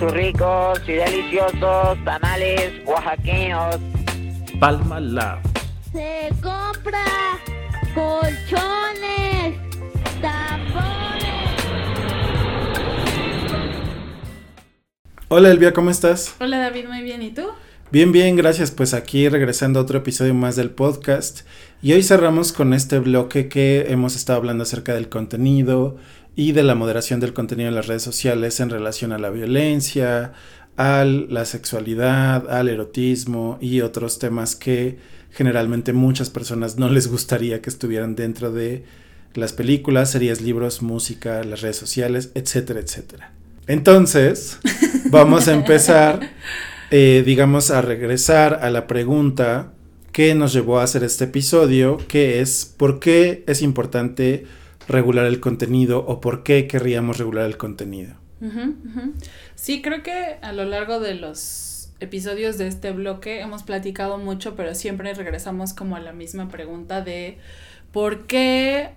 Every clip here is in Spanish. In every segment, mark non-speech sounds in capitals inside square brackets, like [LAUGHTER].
sus ricos y deliciosos tamales oaxaqueños. Palma Lab. Se compra colchones, tapones. Hola Elvia, ¿cómo estás? Hola David, muy bien, ¿y tú? Bien, bien, gracias. Pues aquí regresando a otro episodio más del podcast. Y hoy cerramos con este bloque que hemos estado hablando acerca del contenido y de la moderación del contenido en las redes sociales en relación a la violencia, a la sexualidad, al erotismo y otros temas que generalmente muchas personas no les gustaría que estuvieran dentro de las películas, series, libros, música, las redes sociales, etcétera, etcétera. Entonces, [LAUGHS] vamos a empezar eh, digamos, a regresar a la pregunta que nos llevó a hacer este episodio, que es ¿por qué es importante regular el contenido o por qué querríamos regular el contenido? Sí, creo que a lo largo de los episodios de este bloque hemos platicado mucho, pero siempre regresamos como a la misma pregunta de ¿por qué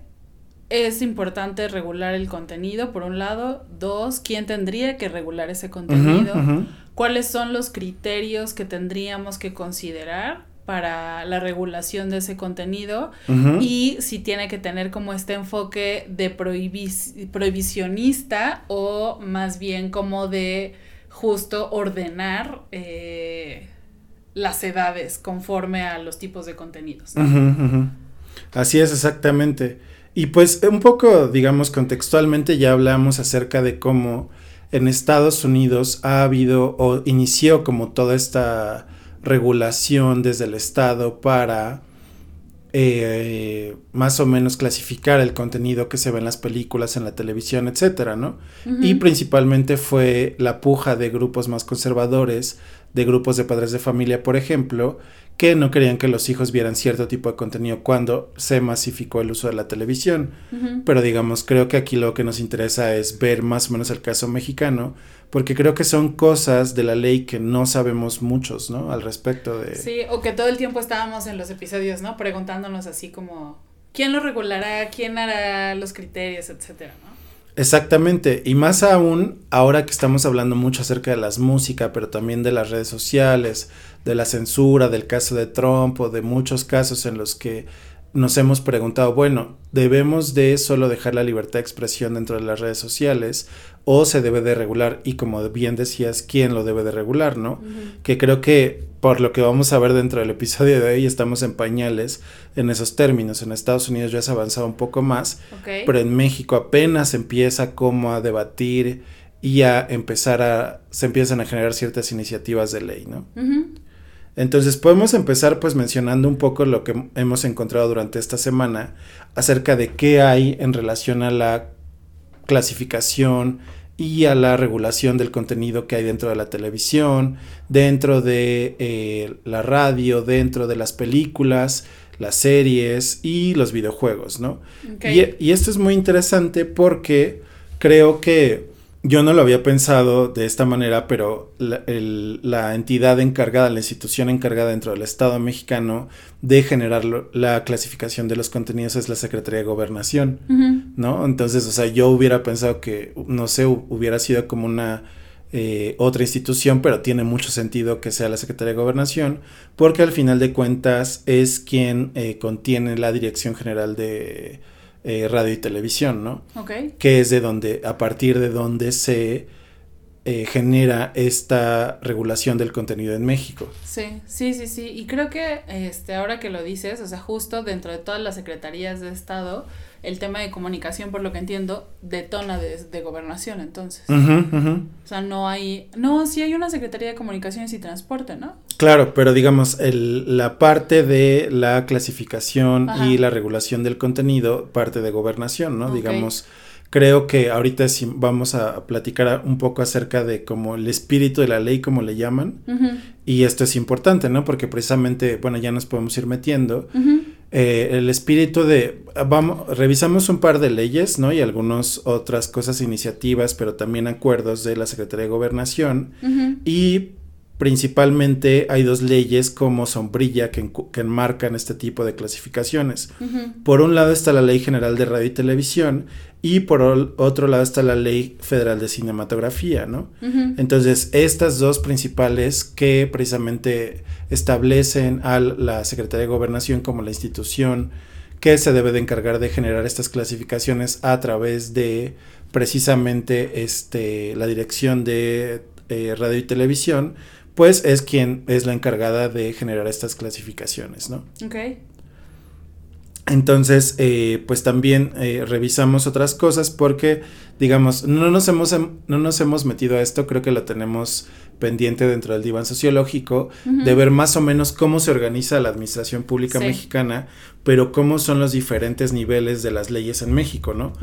es importante regular el contenido, por un lado. Dos, ¿quién tendría que regular ese contenido? ¿Cuáles son los criterios que tendríamos que considerar para la regulación de ese contenido? Y si tiene que tener como este enfoque de prohibicionista o más bien como de justo ordenar eh, las edades conforme a los tipos de contenidos. Así es, exactamente. Y pues un poco, digamos, contextualmente ya hablamos acerca de cómo en Estados Unidos ha habido o inició como toda esta regulación desde el Estado para eh, más o menos clasificar el contenido que se ve en las películas, en la televisión, etcétera, ¿no? Y principalmente fue la puja de grupos más conservadores, de grupos de padres de familia, por ejemplo, que no querían que los hijos vieran cierto tipo de contenido cuando se masificó el uso de la televisión. Pero digamos, creo que aquí lo que nos interesa es ver más o menos el caso mexicano, porque creo que son cosas de la ley que no sabemos muchos, ¿no? Al respecto de... Sí, o que todo el tiempo estábamos en los episodios, ¿no? Preguntándonos así como, ¿quién lo regulará? ¿Quién hará los criterios? Etcétera, ¿no? Exactamente, y más aún ahora que estamos hablando mucho acerca de las músicas, pero también de las redes sociales, de la censura, del caso de Trump o de muchos casos en los que nos hemos preguntado, bueno, ¿debemos de solo dejar la libertad de expresión dentro de las redes sociales o se debe de regular? Y como bien decías, ¿quién lo debe de regular, no? Que creo que por lo que vamos a ver dentro del episodio de hoy estamos en pañales en esos términos. En Estados Unidos ya se ha avanzado un poco más, pero en México apenas empieza como a debatir y a empezar a, se empiezan a generar ciertas iniciativas de ley, ¿no? Entonces podemos empezar pues mencionando un poco lo que hemos encontrado durante esta semana acerca de qué hay en relación a la clasificación y a la regulación del contenido que hay dentro de la televisión, dentro de eh, la radio, dentro de las películas, las series y los videojuegos, ¿no? y esto es muy interesante porque creo que yo no lo había pensado de esta manera, pero la, entidad encargada, la institución encargada dentro del Estado mexicano de generar la clasificación de los contenidos es la Secretaría de Gobernación, ¿no? Entonces, o sea, yo hubiera pensado que, no sé, hubiera sido como una eh, otra institución, pero tiene mucho sentido que sea la Secretaría de Gobernación, porque al final de cuentas es quien eh, contiene la Dirección General de eh, radio y televisión, ¿no? Ok. Que es de donde, a partir de donde se eh, genera esta regulación del contenido en México. Sí, sí, sí, sí. Y creo que este, ahora que lo dices, o sea, justo dentro de todas las secretarías de Estado, el tema de comunicación, por lo que entiendo, detona de, de gobernación, entonces. O sea, no hay, no, sí hay una Secretaría de Comunicaciones y Transporte, ¿no? Claro, pero digamos, el, la parte de la clasificación y la regulación del contenido, parte de gobernación, ¿no? Digamos, creo que ahorita sí vamos a platicar un poco acerca de como el espíritu de la ley, como le llaman, y esto es importante, ¿no? Porque precisamente, bueno, ya nos podemos ir metiendo. Eh, el espíritu de, vamos, revisamos un par de leyes, ¿no? Y algunas otras cosas, iniciativas, pero también acuerdos de la Secretaría de Gobernación. Y principalmente hay dos leyes como sombrilla que, que enmarcan este tipo de clasificaciones. Por un lado está la Ley General de Radio y Televisión y por otro lado está la Ley Federal de Cinematografía, ¿no? Entonces, estas dos principales que precisamente establecen a la Secretaría de Gobernación como la institución que se debe de encargar de generar estas clasificaciones a través de precisamente este, la dirección de eh, radio y televisión, pues es quien es la encargada de generar estas clasificaciones, ¿no? Ok. Entonces, eh, pues también eh, revisamos otras cosas porque, digamos, no nos, hemos, no nos hemos metido a esto, creo que lo tenemos pendiente dentro del diván sociológico, de ver más o menos cómo se organiza la administración pública mexicana, pero cómo son los diferentes niveles de las leyes en México, ¿no?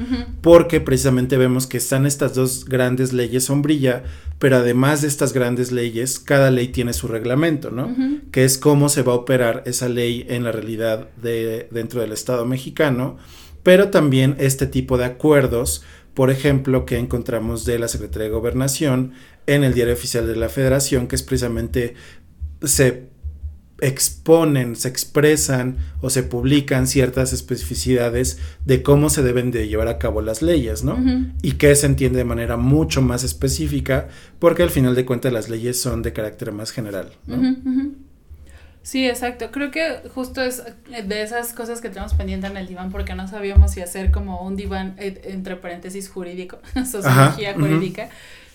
Porque precisamente vemos que están estas dos grandes leyes sombrilla, pero además de estas grandes leyes, cada ley tiene su reglamento, ¿no? Que es cómo se va a operar esa ley en la realidad de, dentro del Estado mexicano, pero también este tipo de acuerdos, por ejemplo, que encontramos de la Secretaría de Gobernación en el Diario Oficial de la Federación, que es precisamente se exponen, se expresan o se publican ciertas especificidades de cómo se deben de llevar a cabo las leyes, ¿no? Y que se entiende de manera mucho más específica, porque al final de cuentas las leyes son de carácter más general, ¿no? Sí, exacto. Creo que justo es de esas cosas que tenemos pendiente en el diván porque no sabíamos si hacer como un diván eh, entre paréntesis jurídico, [LAUGHS] sociología jurídica,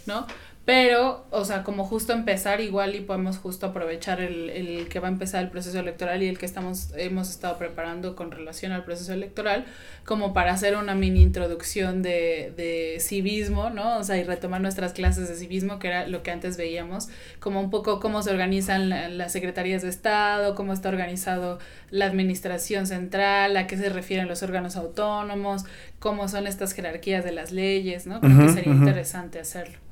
¿no? Pero, o sea, como justo empezar igual y podemos justo aprovechar el, el, que va a empezar el proceso electoral y el que estamos, hemos estado preparando con relación al proceso electoral, como para hacer una mini introducción de, de civismo, ¿no? O sea, y retomar nuestras clases de civismo, que era lo que antes veíamos, como un poco cómo se organizan las secretarías de Estado, cómo está organizado la administración central, a qué se refieren los órganos autónomos, cómo son estas jerarquías de las leyes, ¿no? Creo que sería interesante hacerlo.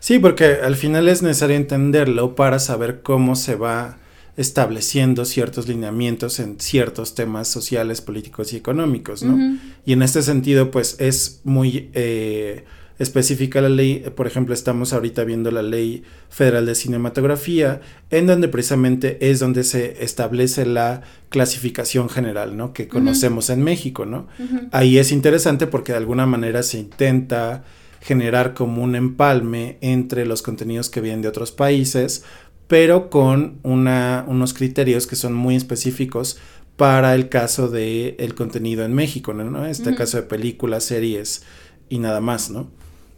Sí, porque al final es necesario entenderlo para saber cómo se va estableciendo ciertos lineamientos en ciertos temas sociales, políticos y económicos, ¿no? Y en este sentido, pues es muy eh, específica la ley, por ejemplo, estamos ahorita viendo la ley federal de cinematografía, en donde precisamente es donde se establece la clasificación general, ¿no? Que conocemos en México, ¿no? Ahí es interesante porque de alguna manera se intenta generar como un empalme entre los contenidos que vienen de otros países, pero con una, unos criterios que son muy específicos para el caso de el contenido en México, ¿no? Este caso de películas, series y nada más, ¿no?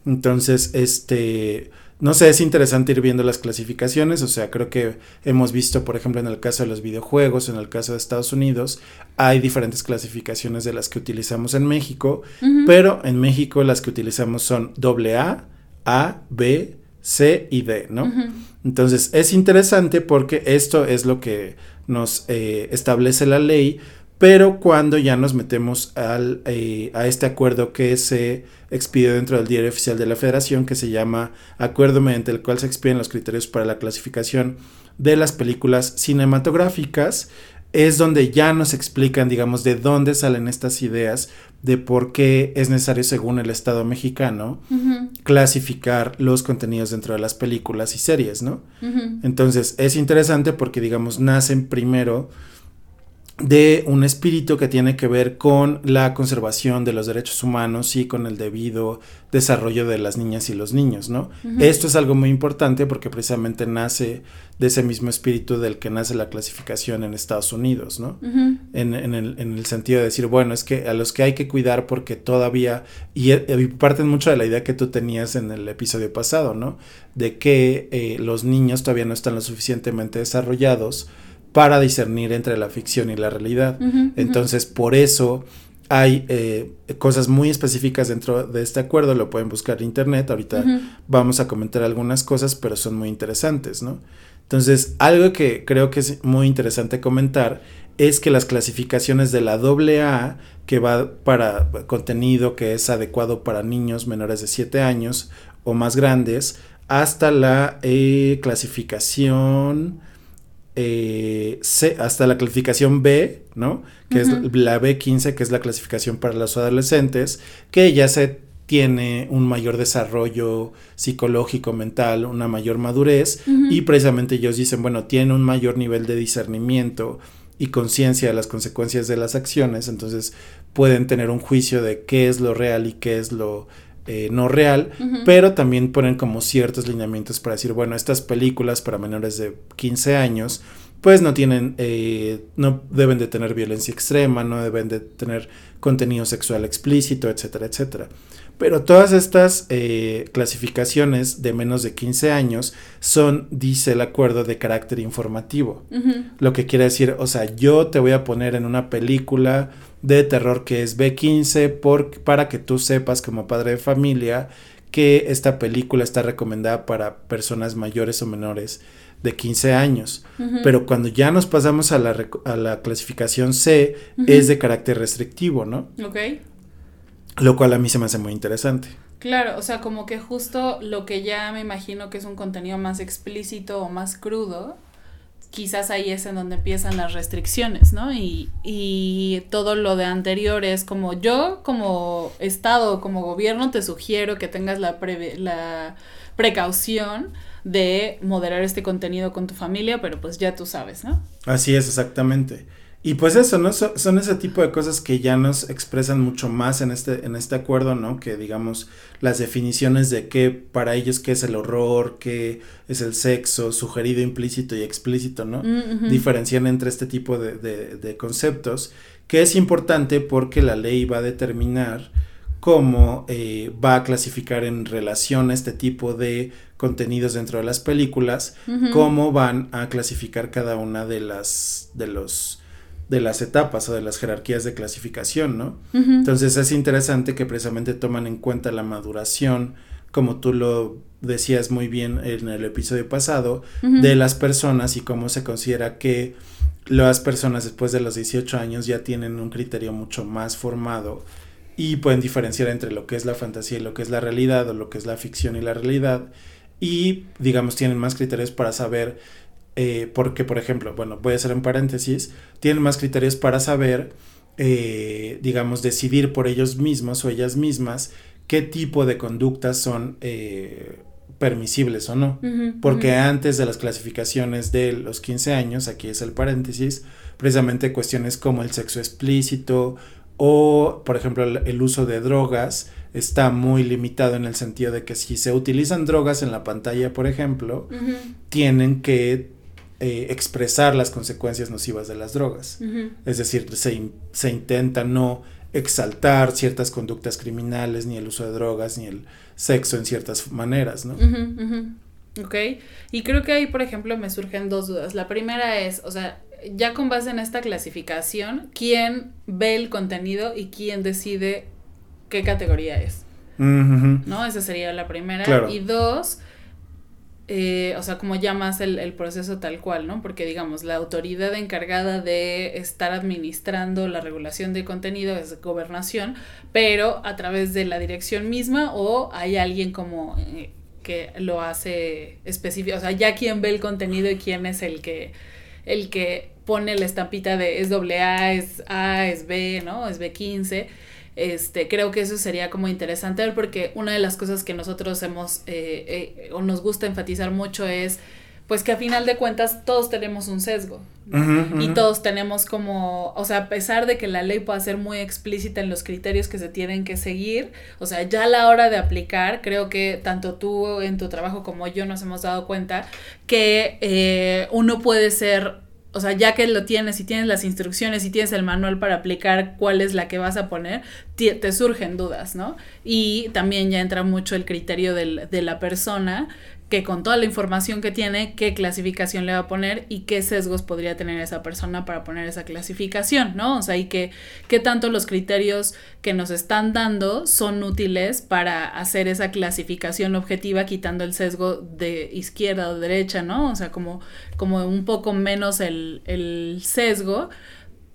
Entonces, este, no sé, es interesante ir viendo las clasificaciones, o sea, creo que hemos visto, por ejemplo, en el caso de los videojuegos, en el caso de Estados Unidos, hay diferentes clasificaciones de las que utilizamos en México, pero en México las que utilizamos son AA, A, B, C y D, ¿no? Entonces, es interesante porque esto es lo que nos eh, establece la ley, pero cuando ya nos metemos al, eh, a este acuerdo que se expidió dentro del diario oficial de la federación, que se llama Acuerdo mediante el cual se expiden los criterios para la clasificación de las películas cinematográficas, es donde ya nos explican, digamos, de dónde salen estas ideas de por qué es necesario, según el Estado mexicano, clasificar los contenidos dentro de las películas y series, ¿no? Entonces, es interesante porque, digamos, nacen primero de un espíritu que tiene que ver con la conservación de los derechos humanos y con el debido desarrollo de las niñas y los niños, ¿no? Esto es algo muy importante porque precisamente nace de ese mismo espíritu del que nace la clasificación en Estados Unidos, ¿no? en, el, en, el, sentido de decir, bueno, es que a los que hay que cuidar porque todavía, y, parten mucho de la idea que tú tenías en el episodio pasado, ¿no? De que eh, los niños todavía no están lo suficientemente desarrollados para discernir entre la ficción y la realidad. Entonces, por eso hay eh, cosas muy específicas dentro de este acuerdo, lo pueden buscar en internet, ahorita vamos a comentar algunas cosas, pero son muy interesantes, ¿no? Entonces, algo que creo que es muy interesante comentar es que las clasificaciones de la AA, que va para contenido que es adecuado para niños menores de 7 años o más grandes, hasta la eh, clasificación eh, C, hasta la clasificación B, ¿no? Que es la B15, que es la clasificación para los adolescentes, que ya se tiene un mayor desarrollo psicológico, mental, una mayor madurez y precisamente ellos dicen, bueno, tiene un mayor nivel de discernimiento y conciencia de las consecuencias de las acciones, entonces pueden tener un juicio de qué es lo real y qué es lo eh, no real, pero también ponen como ciertos lineamientos para decir, bueno, estas películas para menores de 15 años, pues no tienen, eh, no deben de tener violencia extrema, no deben de tener contenido sexual explícito, etcétera, etcétera. Pero todas estas eh, clasificaciones de menos de 15 años son, dice el acuerdo, de carácter informativo. Lo que quiere decir, o sea, yo te voy a poner en una película de terror que es B15 por, para que tú sepas como padre de familia que esta película está recomendada para personas mayores o menores de 15 años. Pero cuando ya nos pasamos a la, a la clasificación C, es de carácter restrictivo, ¿no? Ok. Lo cual a mí se me hace muy interesante. Claro, o sea, como que justo lo que ya me imagino que es un contenido más explícito o más crudo, quizás ahí es en donde empiezan las restricciones, ¿no? Y, y todo lo de anterior es como yo como Estado, como gobierno, te sugiero que tengas la, la precaución de moderar este contenido con tu familia, pero pues ya tú sabes, ¿no? Así es, exactamente. Y pues eso, ¿no? son ese tipo de cosas que ya nos expresan mucho más en este, en este acuerdo, ¿no? Que digamos las definiciones de qué para ellos qué es el horror, qué es el sexo, sugerido, implícito y explícito, ¿no? Mm, Diferencian entre este tipo de, de, de, conceptos, que es importante porque la ley va a determinar cómo eh, va a clasificar en relación a este tipo de contenidos dentro de las películas, cómo van a clasificar cada una de las de los de las etapas o de las jerarquías de clasificación, ¿no? Entonces es interesante que precisamente toman en cuenta la maduración, como tú lo decías muy bien en el episodio pasado, de las personas y cómo se considera que las personas después de los 18 años ya tienen un criterio mucho más formado y pueden diferenciar entre lo que es la fantasía y lo que es la realidad o lo que es la ficción y la realidad. Y digamos tienen más criterios para saber eh, porque, por ejemplo, bueno, voy a hacer en paréntesis, tienen más criterios para saber, eh, digamos, decidir por ellos mismos o ellas mismas qué tipo de conductas son eh, permisibles o no. porque antes de las clasificaciones de los 15 años, aquí es el paréntesis, precisamente cuestiones como el sexo explícito o, por ejemplo, el uso de drogas, está muy limitado en el sentido de que si se utilizan drogas en la pantalla, por ejemplo, tienen que eh, expresar las consecuencias nocivas de las drogas. Es decir, se, se, intenta no exaltar ciertas conductas criminales, ni el uso de drogas, ni el sexo en ciertas maneras, ¿no? Ok, y creo que ahí, por ejemplo, me surgen dos dudas. La primera es, o sea, ya con base en esta clasificación, ¿quién ve el contenido y quién decide qué categoría es? ¿No? Esa sería la primera. Y dos, eh, o sea, como llamas el, el, proceso tal cual, ¿no? Porque digamos, la autoridad encargada de estar administrando la regulación de contenido es gobernación, pero a través de la dirección misma o hay alguien como eh, que lo hace específico, o sea, ya quién ve el contenido y quién es el que, el que pone la estampita de es doble A, es A, es B, ¿no? Es B15 este, creo que eso sería como interesante ver porque una de las cosas que nosotros hemos eh, eh, o nos gusta enfatizar mucho es pues que a final de cuentas todos tenemos un sesgo y todos tenemos como, o sea, a pesar de que la ley pueda ser muy explícita en los criterios que se tienen que seguir, o sea, ya a la hora de aplicar, creo que tanto tú en tu trabajo como yo nos hemos dado cuenta que eh, uno puede ser o sea, ya que lo tienes y tienes las instrucciones y tienes el manual para aplicar cuál es la que vas a poner, te, surgen dudas, ¿no? Y también ya entra mucho el criterio de la persona que con toda la información que tiene, qué clasificación le va a poner y qué sesgos podría tener esa persona para poner esa clasificación, ¿no? O sea, y que qué tanto los criterios que nos están dando son útiles para hacer esa clasificación objetiva quitando el sesgo de izquierda o derecha, ¿no? O sea, como, como un poco menos el, el sesgo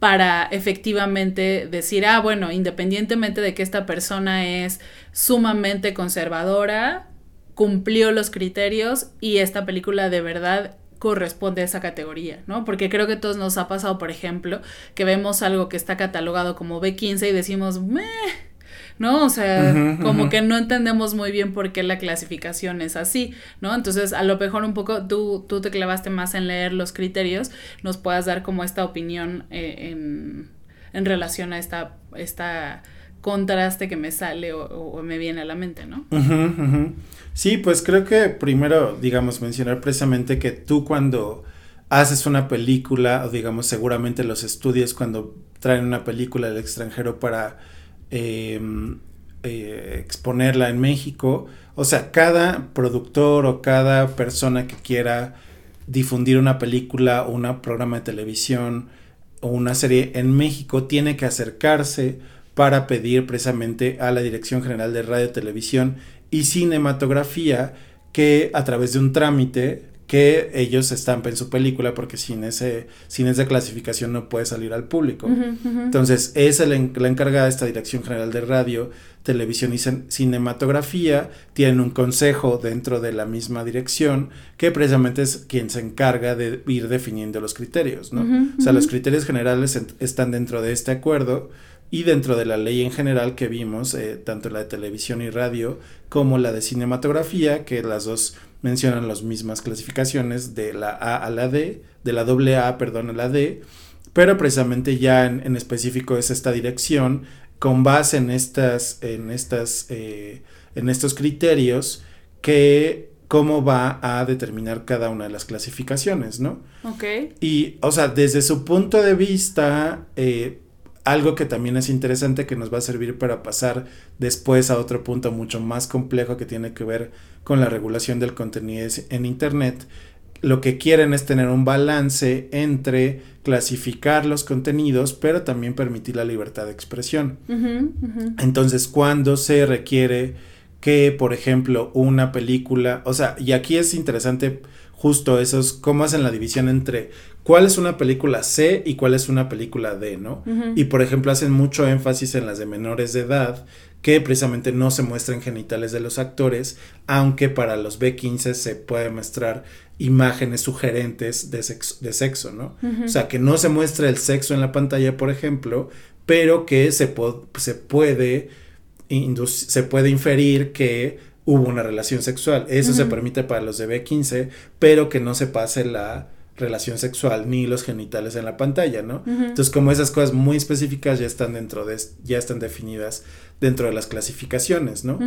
para efectivamente decir, ah, bueno, independientemente de que esta persona es sumamente conservadora, cumplió los criterios y esta película de verdad corresponde a esa categoría, ¿no? Porque creo que todos nos ha pasado, por ejemplo, que vemos algo que está catalogado como B15 y decimos, Meh", ¿no? O sea, como que no entendemos muy bien por qué la clasificación es así, ¿no? Entonces, a lo mejor un poco tú, tú te clavaste más en leer los criterios, nos puedas dar como esta opinión eh, en, en relación a esta, esta contraste que me sale o, me viene a la mente, ¿no? Sí, pues creo que primero, digamos, mencionar precisamente que tú cuando haces una película, o digamos, seguramente los estudios cuando traen una película del extranjero para eh, eh, exponerla en México, o sea, cada productor o cada persona que quiera difundir una película un programa de televisión o una serie en México tiene que acercarse para pedir precisamente a la Dirección General de Radio, Televisión y Cinematografía que a través de un trámite que ellos estampen su película porque sin ese sin esa clasificación no puede salir al público. Entonces, es el, la encargada de esta Dirección General de Radio, Televisión y Cin- Cinematografía. Tienen un consejo dentro de la misma dirección que precisamente es quien se encarga de ir definiendo los criterios, O sea, los criterios generales en- están dentro de este acuerdo y dentro de la ley en general que vimos, eh, tanto la de televisión y radio como la de cinematografía, que las dos mencionan las mismas clasificaciones de la A a la D, de la doble A, perdón, a la D, pero precisamente ya en, en específico es esta dirección con base en estas, en estas, eh, en estos criterios que cómo va a determinar cada una de las clasificaciones, ¿no? Ok. Y, o sea, desde su punto de vista, eh, algo que también es interesante que nos va a servir para pasar después a otro punto mucho más complejo que tiene que ver con la regulación del contenido en Internet, lo que quieren es tener un balance entre clasificar los contenidos, pero también permitir la libertad de expresión. Entonces, cuando se requiere que, por ejemplo, una película, o sea, y aquí es interesante justo esos, cómo hacen la división entre cuál es una película C y cuál es una película D, ¿no? Y por ejemplo, hacen mucho énfasis en las de menores de edad, que precisamente no se muestran genitales de los actores, aunque para los B15 se puede mostrar imágenes sugerentes de sexo, de sexo ¿no? O sea, que no se muestra el sexo en la pantalla, por ejemplo, pero que se, po- se puede se puede inferir que hubo una relación sexual. Eso se permite para los de B15, pero que no se pase la relación sexual ni los genitales en la pantalla, ¿no? Entonces, como esas cosas muy específicas ya están dentro de, ya están definidas dentro de las clasificaciones, ¿no?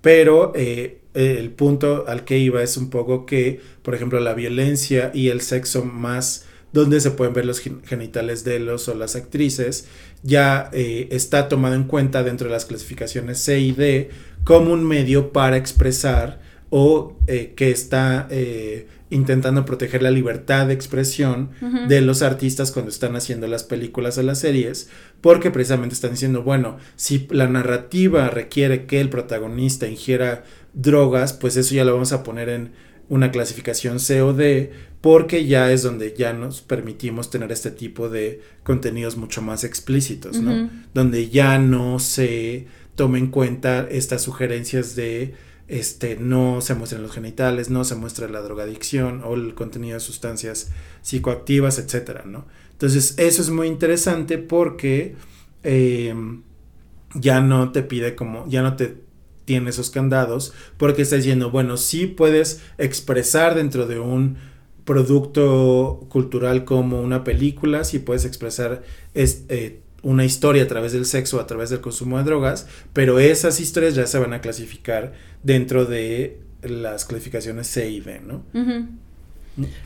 Pero eh, el punto al que iba es un poco que, por ejemplo, la violencia y el sexo más donde se pueden ver los gen- genitales de los o las actrices, ya eh, está tomado en cuenta dentro de las clasificaciones C y D como un medio para expresar o eh, que está eh, intentando proteger la libertad de expresión de los artistas cuando están haciendo las películas o las series, porque precisamente están diciendo, bueno, si la narrativa requiere que el protagonista ingiera drogas, pues eso ya lo vamos a poner en una clasificación C o D, porque ya es donde ya nos permitimos tener este tipo de contenidos mucho más explícitos, ¿no? Donde ya no se tome en cuenta estas sugerencias de este no se muestran los genitales, no se muestra la drogadicción o el contenido de sustancias psicoactivas, etcétera, ¿no? Entonces, eso es muy interesante porque eh, ya no te pide como, ya no te tiene esos candados, porque está diciendo, bueno, sí puedes expresar dentro de un producto cultural como una película, sí puedes expresar es, eh, una historia a través del sexo, a través del consumo de drogas, pero esas historias ya se van a clasificar dentro de las clasificaciones C y D, ¿no? Ujú.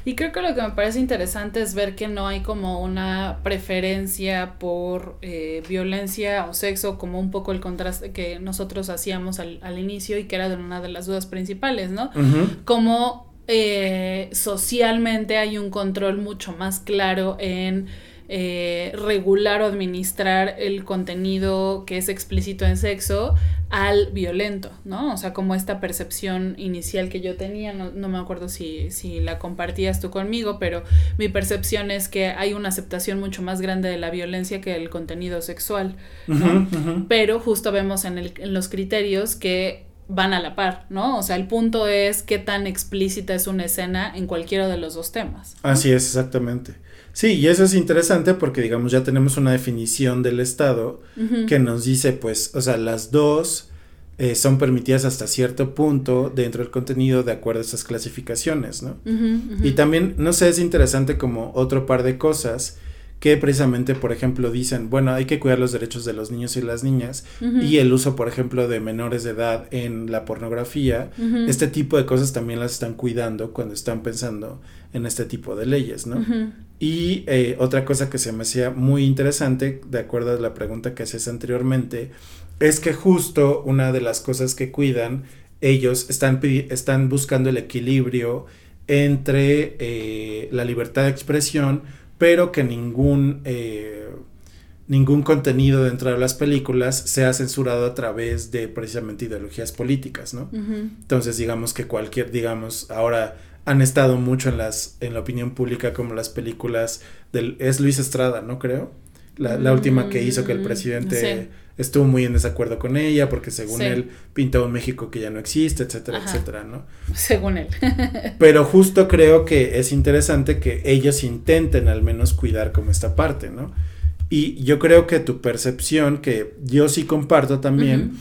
Y creo que lo que me parece interesante es ver que no hay como una preferencia por eh, violencia o sexo, como un poco el contraste que nosotros hacíamos al, al inicio y que era de una de las dudas principales, ¿no? Como eh, socialmente hay un control mucho más claro en eh, regular o administrar el contenido que es explícito en sexo al violento, ¿no? O sea, como esta percepción inicial que yo tenía, no, no me acuerdo si, si la compartías tú conmigo, pero mi percepción es que hay una aceptación mucho más grande de la violencia que del contenido sexual, ¿no? Pero justo vemos en, el- en los criterios que van a la par, ¿no? O sea, el punto es qué tan explícita es una escena en cualquiera de los dos temas. ¿no? Así es, exactamente. Sí, y eso es interesante porque, digamos, ya tenemos una definición del Estado que nos dice, pues, o sea, las dos eh, son permitidas hasta cierto punto dentro del contenido de acuerdo a estas clasificaciones, ¿no? Y también, no sé, es interesante como otro par de cosas que precisamente, por ejemplo, dicen, bueno, hay que cuidar los derechos de los niños y las niñas y el uso, por ejemplo, de menores de edad en la pornografía. Este tipo de cosas también las están cuidando cuando están pensando en este tipo de leyes, ¿no? Y eh, otra cosa que se me hacía muy interesante, de acuerdo a la pregunta que hacías anteriormente, es que justo una de las cosas que cuidan, ellos están, están buscando el equilibrio entre eh, la libertad de expresión, pero que ningún, eh, ningún contenido dentro de las películas sea censurado a través de precisamente ideologías políticas, ¿no? Entonces, digamos que cualquier, digamos, ahora han estado mucho en las, en la opinión pública como las películas del, es Luis Estrada, ¿no creo? La, la última que hizo que el Mm, presidente sí. Estuvo muy en desacuerdo con ella porque según Sí. él pinta un México que ya no existe, etcétera, Ajá. etcétera, ¿no? Según él. [LAUGHS] Pero justo creo que es interesante que ellos intenten al menos cuidar como esta parte, ¿no? Y yo creo que tu percepción, que yo sí comparto también,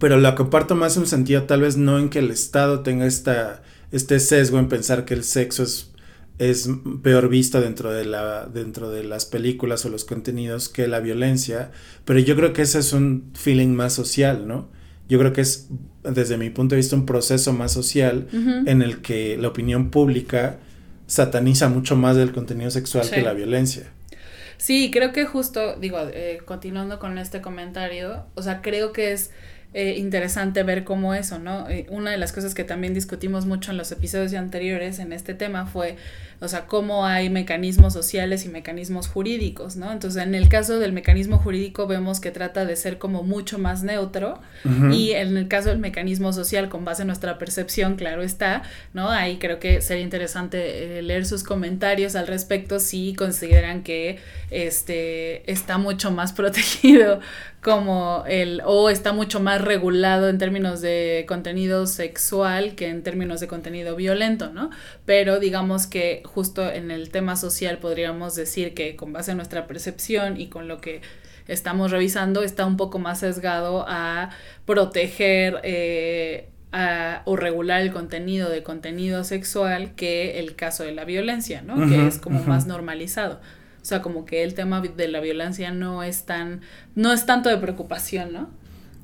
pero la comparto más en un sentido tal vez no en que el Estado tenga esta, este sesgo en pensar que el sexo es, es peor visto dentro de, la, dentro de las películas o los contenidos que la violencia, pero yo creo que ese es un feeling más social, ¿no? Yo creo que es, desde mi punto de vista, un proceso más social en el que la opinión pública sataniza mucho más del contenido sexual Sí. que la violencia. Sí, creo que justo, digo, eh, continuando con este comentario, o sea, creo que es eh, interesante ver cómo eso, ¿no? Eh, una de las cosas que también discutimos mucho en los episodios anteriores en este tema fue, o sea, cómo hay mecanismos sociales y mecanismos jurídicos, ¿no? Entonces, en el caso del mecanismo jurídico vemos que trata de ser como mucho más neutro y en el caso del mecanismo social, con base en nuestra percepción, claro está, ¿no? Ahí creo que sería interesante eh, leer sus comentarios al respecto si consideran que este está mucho más [LAUGHS] protegido como el o está mucho más regulado en términos de contenido sexual que en términos de contenido violento, ¿no? Pero digamos que justo en el tema social podríamos decir que con base en nuestra percepción y con lo que estamos revisando está un poco más sesgado a proteger eh, a- o regular el contenido de contenido sexual que el caso de la violencia, ¿no? Que es como más normalizado. O sea, como que el tema de la violencia no es tan, no es tanto de preocupación, ¿no?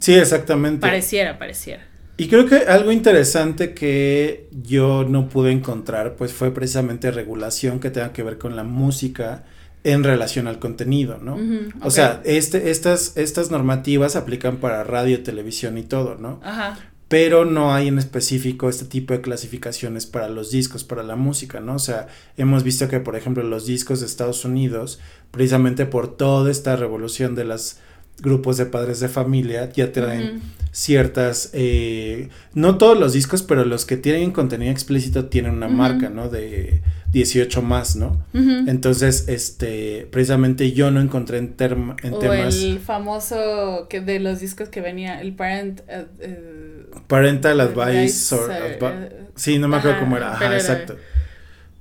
Sí, exactamente. Pareciera, pareciera. Y creo que algo interesante que yo no pude encontrar, pues fue precisamente regulación que tenga que ver con la música en relación al contenido, ¿no? O sea, este, estas, estas normativas aplican para radio, televisión y todo, ¿no? Ajá. Pero no hay en específico este tipo de clasificaciones para los discos, para la música, ¿no? O sea, hemos visto que, por ejemplo, los discos de Estados Unidos, precisamente por toda esta revolución de los grupos de padres de familia, ya traen Ujú. ciertas, eh, no todos los discos, pero los que tienen contenido explícito tienen una marca, ¿no? De 18 más, ¿no? Entonces, este, precisamente yo no encontré en, term- en o temas el famoso que de los discos que venía, el parent... eh, parental advice, or eh, advi- sí, no me acuerdo cómo era, ajá, era- exacto.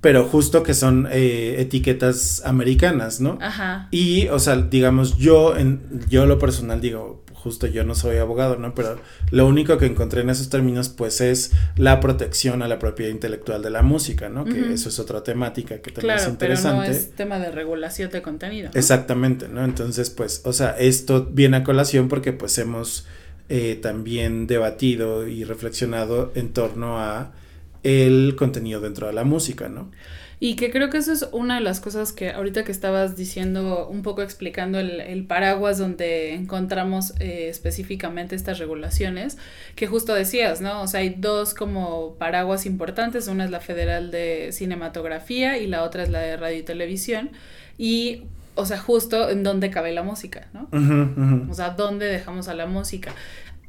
Pero justo que son eh, etiquetas americanas, ¿no? Ajá. Y, o sea, digamos, yo en yo lo personal digo, justo yo no soy abogado, ¿no? Pero lo único que encontré en esos términos, pues, es la protección a la propiedad intelectual de la música, ¿no? Que eso es otra temática que también es Claro, pero interesante. no es tema de regulación de contenido. ¿no? Exactamente, ¿no? Entonces, pues, o sea, esto viene a colación porque pues hemos eh, también debatido y reflexionado en torno a el contenido dentro de la música, ¿no? Y que creo que eso es una de las cosas que ahorita que estabas diciendo, un poco explicando el, el paraguas donde encontramos eh, específicamente estas regulaciones, que justo decías, ¿no? O sea, hay dos como paraguas importantes, una es la Federal de Cinematografía y la otra es la de Radio y Televisión, y, o sea, justo en dónde cabe la música, ¿no? O sea, ¿dónde dejamos a la música?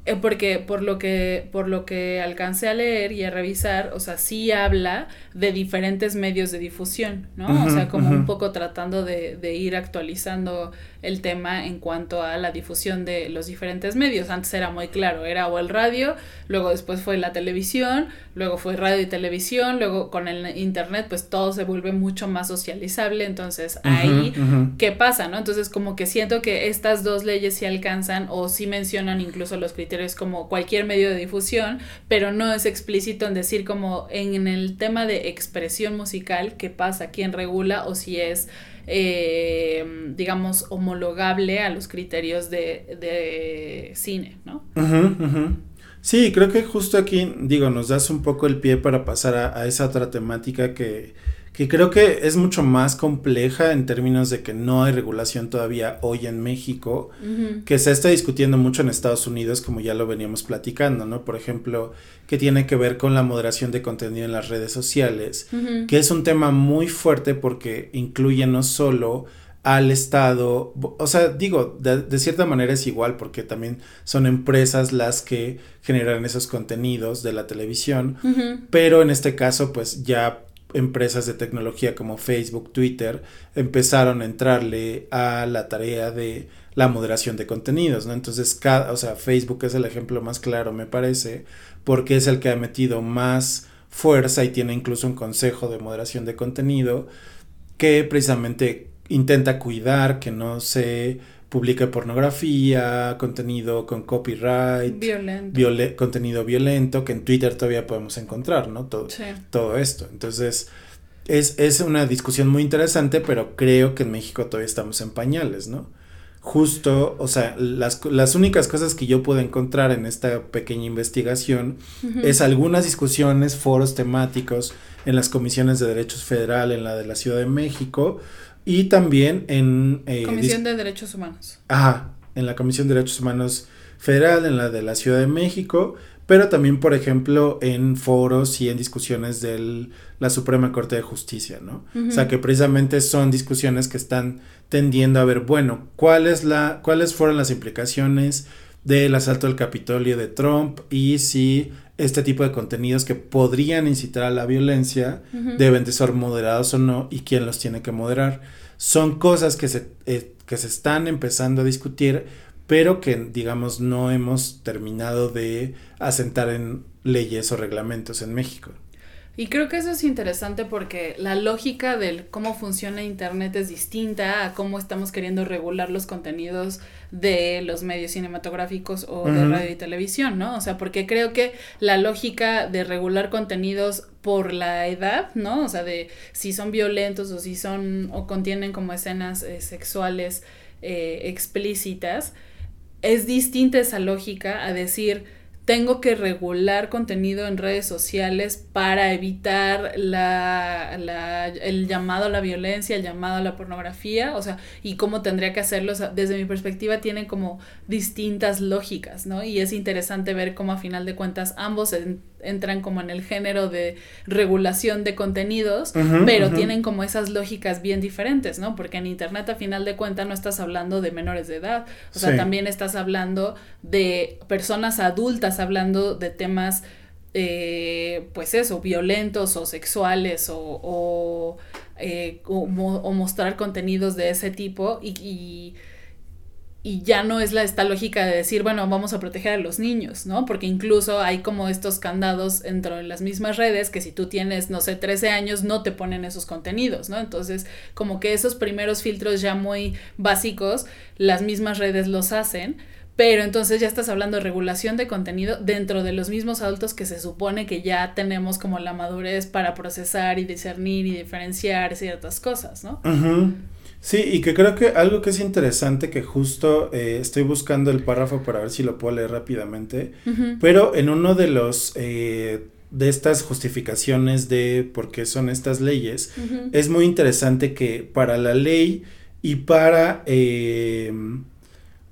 Eh, porque por lo que por lo que alcancé a leer y a revisar, o sea, sí habla de diferentes medios de difusión, ¿no? o sea, como un poco tratando de, de, ir actualizando el tema en cuanto a la difusión de los diferentes medios. Antes era muy claro, era o el radio, luego después fue la televisión, luego fue radio y televisión, luego con el internet pues todo se vuelve mucho más socializable, entonces ahí, ¿qué pasa, no? Entonces como que siento que estas dos leyes sí alcanzan o sí mencionan incluso los criterios como cualquier medio de difusión, pero no es explícito en decir como en el tema de expresión musical, ¿qué pasa? ¿Quién regula o si es eh, digamos, homologable a los criterios de, de cine, ¿no? Sí, creo que justo aquí, digo, nos das un poco el pie para pasar a esa otra temática que que creo que es mucho más compleja en términos de que no hay regulación todavía hoy en México, que se está discutiendo mucho en Estados Unidos, como ya lo veníamos platicando, ¿no? Por ejemplo, que tiene que ver con la moderación de contenido en las redes sociales, que es un tema muy fuerte porque incluye no solo al Estado, o sea, digo, de, cierta manera es igual porque también son empresas las que generan esos contenidos de la televisión, pero en este caso pues ya empresas de tecnología como Facebook, Twitter, empezaron a entrarle a la tarea de la moderación de contenidos, ¿no? Entonces, cada, o sea, Facebook es el ejemplo más claro, me parece, porque es el que ha metido más fuerza y tiene incluso un consejo de moderación de contenido que precisamente intenta cuidar que no se publica pornografía, contenido con copyright, violento. contenido violento, que en Twitter todavía podemos encontrar, ¿no? Todo, todo esto. Entonces, es, es una discusión muy interesante, pero creo que en México todavía estamos en pañales, ¿no? Justo, o sea, las, las únicas cosas que yo pude encontrar en esta pequeña investigación es algunas discusiones, foros temáticos en las comisiones de derechos federal, en la de la Ciudad de México, y también en... Eh, Comisión de Derechos Humanos. Ajá, en la Comisión de Derechos Humanos Federal, en la de la Ciudad de México, pero también, por ejemplo, en foros y en discusiones de la Suprema Corte de Justicia, ¿no? O sea, que precisamente son discusiones que están tendiendo a ver, bueno, ¿cuál es la, cuáles fueron las implicaciones del asalto al Capitolio de Trump y si este tipo de contenidos que podrían incitar a la violencia deben de ser moderados o no y quién los tiene que moderar. Son cosas que se, eh, que se están empezando a discutir, pero que digamos no hemos terminado de asentar en leyes o reglamentos en México. Y creo que eso es interesante porque la lógica del cómo funciona Internet es distinta a cómo estamos queriendo regular los contenidos de los medios cinematográficos o de radio y televisión, ¿no? O sea, porque creo que la lógica de regular contenidos por la edad, ¿no? O sea, de si son violentos o si son o contienen como escenas eh, sexuales eh, explícitas, es distinta esa lógica a decir tengo que regular contenido en redes sociales para evitar la, el llamado a la violencia, el llamado a la pornografía, o sea, y cómo tendría que hacerlo. desde mi perspectiva tienen como distintas lógicas, ¿no? Y es interesante ver cómo a final de cuentas ambos entran como en el género de regulación de contenidos, pero tienen como esas lógicas bien diferentes, ¿no? Porque en Internet a final de cuentas no estás hablando de menores de edad, o sea, también estás hablando de personas adultas, hablando de temas, eh, pues eso, violentos o sexuales o, o, eh, o, mostrar contenidos de ese tipo y y ya no es la, esta lógica de decir, bueno, vamos a proteger a los niños, ¿no? Porque incluso hay como estos candados entre las mismas redes que si tú tienes, no sé, 13 años, no te ponen esos contenidos, ¿no? Entonces, como que esos primeros filtros ya muy básicos, las mismas redes los hacen, pero entonces ya estás hablando de regulación de contenido dentro de los mismos adultos que se supone que ya tenemos como la madurez para procesar y discernir y diferenciar ciertas cosas, ¿no? Sí, y que creo que algo que es interesante, que justo eh, estoy buscando el párrafo para ver si lo puedo leer rápidamente, pero en uno de los... Eh, de estas justificaciones de por qué son estas leyes, es muy interesante que para la ley y para, eh,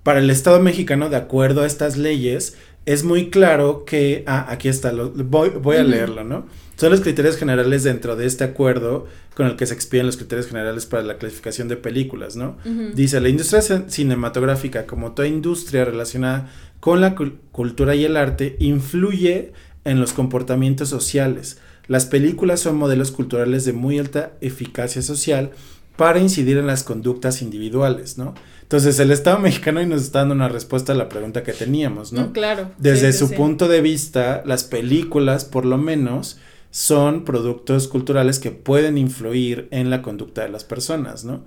para el Estado mexicano, de acuerdo a estas leyes, es muy claro que, ah, aquí está, lo, voy, voy a leerlo, ¿no? Son los criterios generales dentro de este acuerdo con el que se expiden los criterios generales para la clasificación de películas, ¿no? Dice, la industria cin- cinematográfica, como toda industria relacionada con la cul- cultura y el arte, influye en los comportamientos sociales. Las películas son modelos culturales de muy alta eficacia social para incidir en las conductas individuales, ¿no? Entonces, el Estado [LAUGHS] mexicano hoy nos está dando una respuesta a la pregunta que teníamos, ¿no? Mm, Claro. Desde sí, su sí. punto de vista, las películas, por lo menos, son productos culturales que pueden influir en la conducta de las personas, ¿no?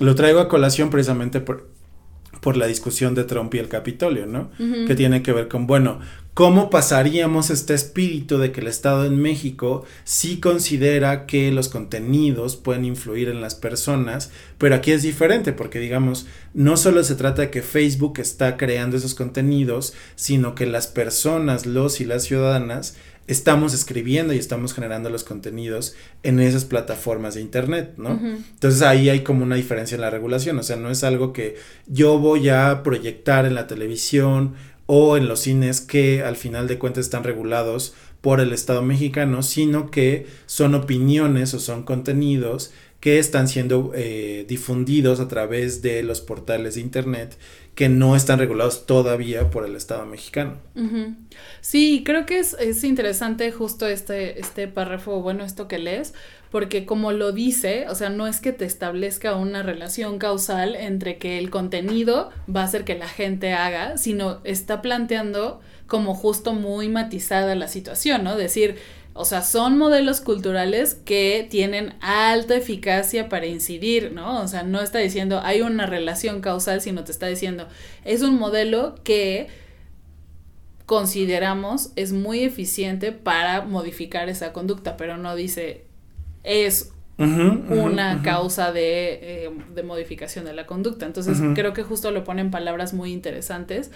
Lo traigo a colación precisamente por, por la discusión de Trump y el Capitolio, ¿no? Que tiene que ver con, bueno, ¿cómo pasaríamos este espíritu de que el Estado en México sí considera que los contenidos pueden influir en las personas? Pero aquí es diferente porque, digamos, no solo se trata de que Facebook está creando esos contenidos, sino que las personas, los y las ciudadanas, estamos escribiendo y estamos generando los contenidos en esas plataformas de internet, ¿no? Entonces ahí hay como una diferencia en la regulación, o sea, no es algo que yo voy a proyectar en la televisión o en los cines que al final de cuentas están regulados por el Estado mexicano, sino que son opiniones o son contenidos que están siendo eh, difundidos a través de los portales de internet que no están regulados todavía por el Estado mexicano. Sí, creo que es, es interesante justo este, este párrafo, bueno, esto que lees, porque como lo dice, o sea, no es que te establezca una relación causal entre que el contenido va a hacer que la gente haga, sino está planteando como justo muy matizada la situación, ¿no? Decir, o sea, son modelos culturales que tienen alta eficacia para incidir, ¿no? O sea, no está diciendo hay una relación causal, sino te está diciendo es un modelo que consideramos es muy eficiente para modificar esa conducta, pero no dice es una causa de, eh, de modificación de la conducta. Entonces creo que justo lo pone en palabras muy interesantes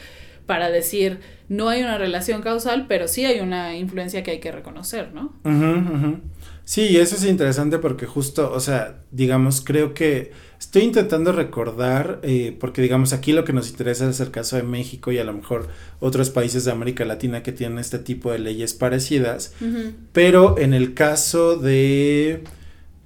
para decir no hay una relación causal, pero sí hay una influencia que hay que reconocer, ¿no? Ujú, ujú. Sí, eso es interesante porque justo, o sea, digamos, creo que estoy intentando recordar, eh, porque digamos, aquí lo que nos interesa es el caso de México y a lo mejor otros países de América Latina que tienen este tipo de leyes parecidas, pero en el caso de,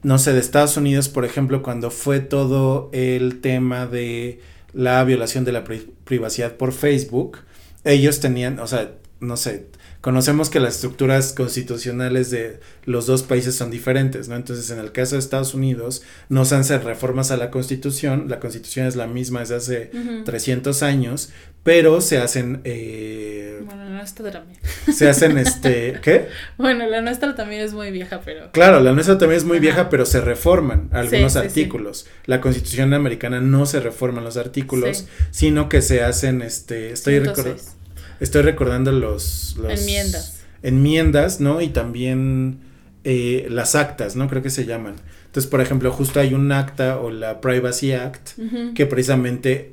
no sé, de Estados Unidos, por ejemplo, cuando fue todo el tema de la violación de la pri- privacidad por Facebook, ellos tenían, o sea, no sé, conocemos que las estructuras constitucionales de los dos países son diferentes, ¿no? Entonces, en el caso de Estados Unidos, no se hacen reformas a la Constitución, la Constitución es la misma desde hace Ujú. 300 años, pero se hacen, eh, Bueno, la nuestra también. se hacen, este, [LAUGHS] ¿qué? Bueno, la nuestra también es muy vieja, pero... Claro, la nuestra también es muy Ajá. vieja, pero se reforman algunos Sí, sí, artículos. La Constitución americana no se reforman los artículos, sino que se hacen, este, estoy, recor- 106. Estoy recordando los, los Enmiendas. enmiendas, ¿no? Y también eh, las actas, ¿no? Creo que se llaman. Entonces, por ejemplo, justo hay un acta o la Privacy Act que precisamente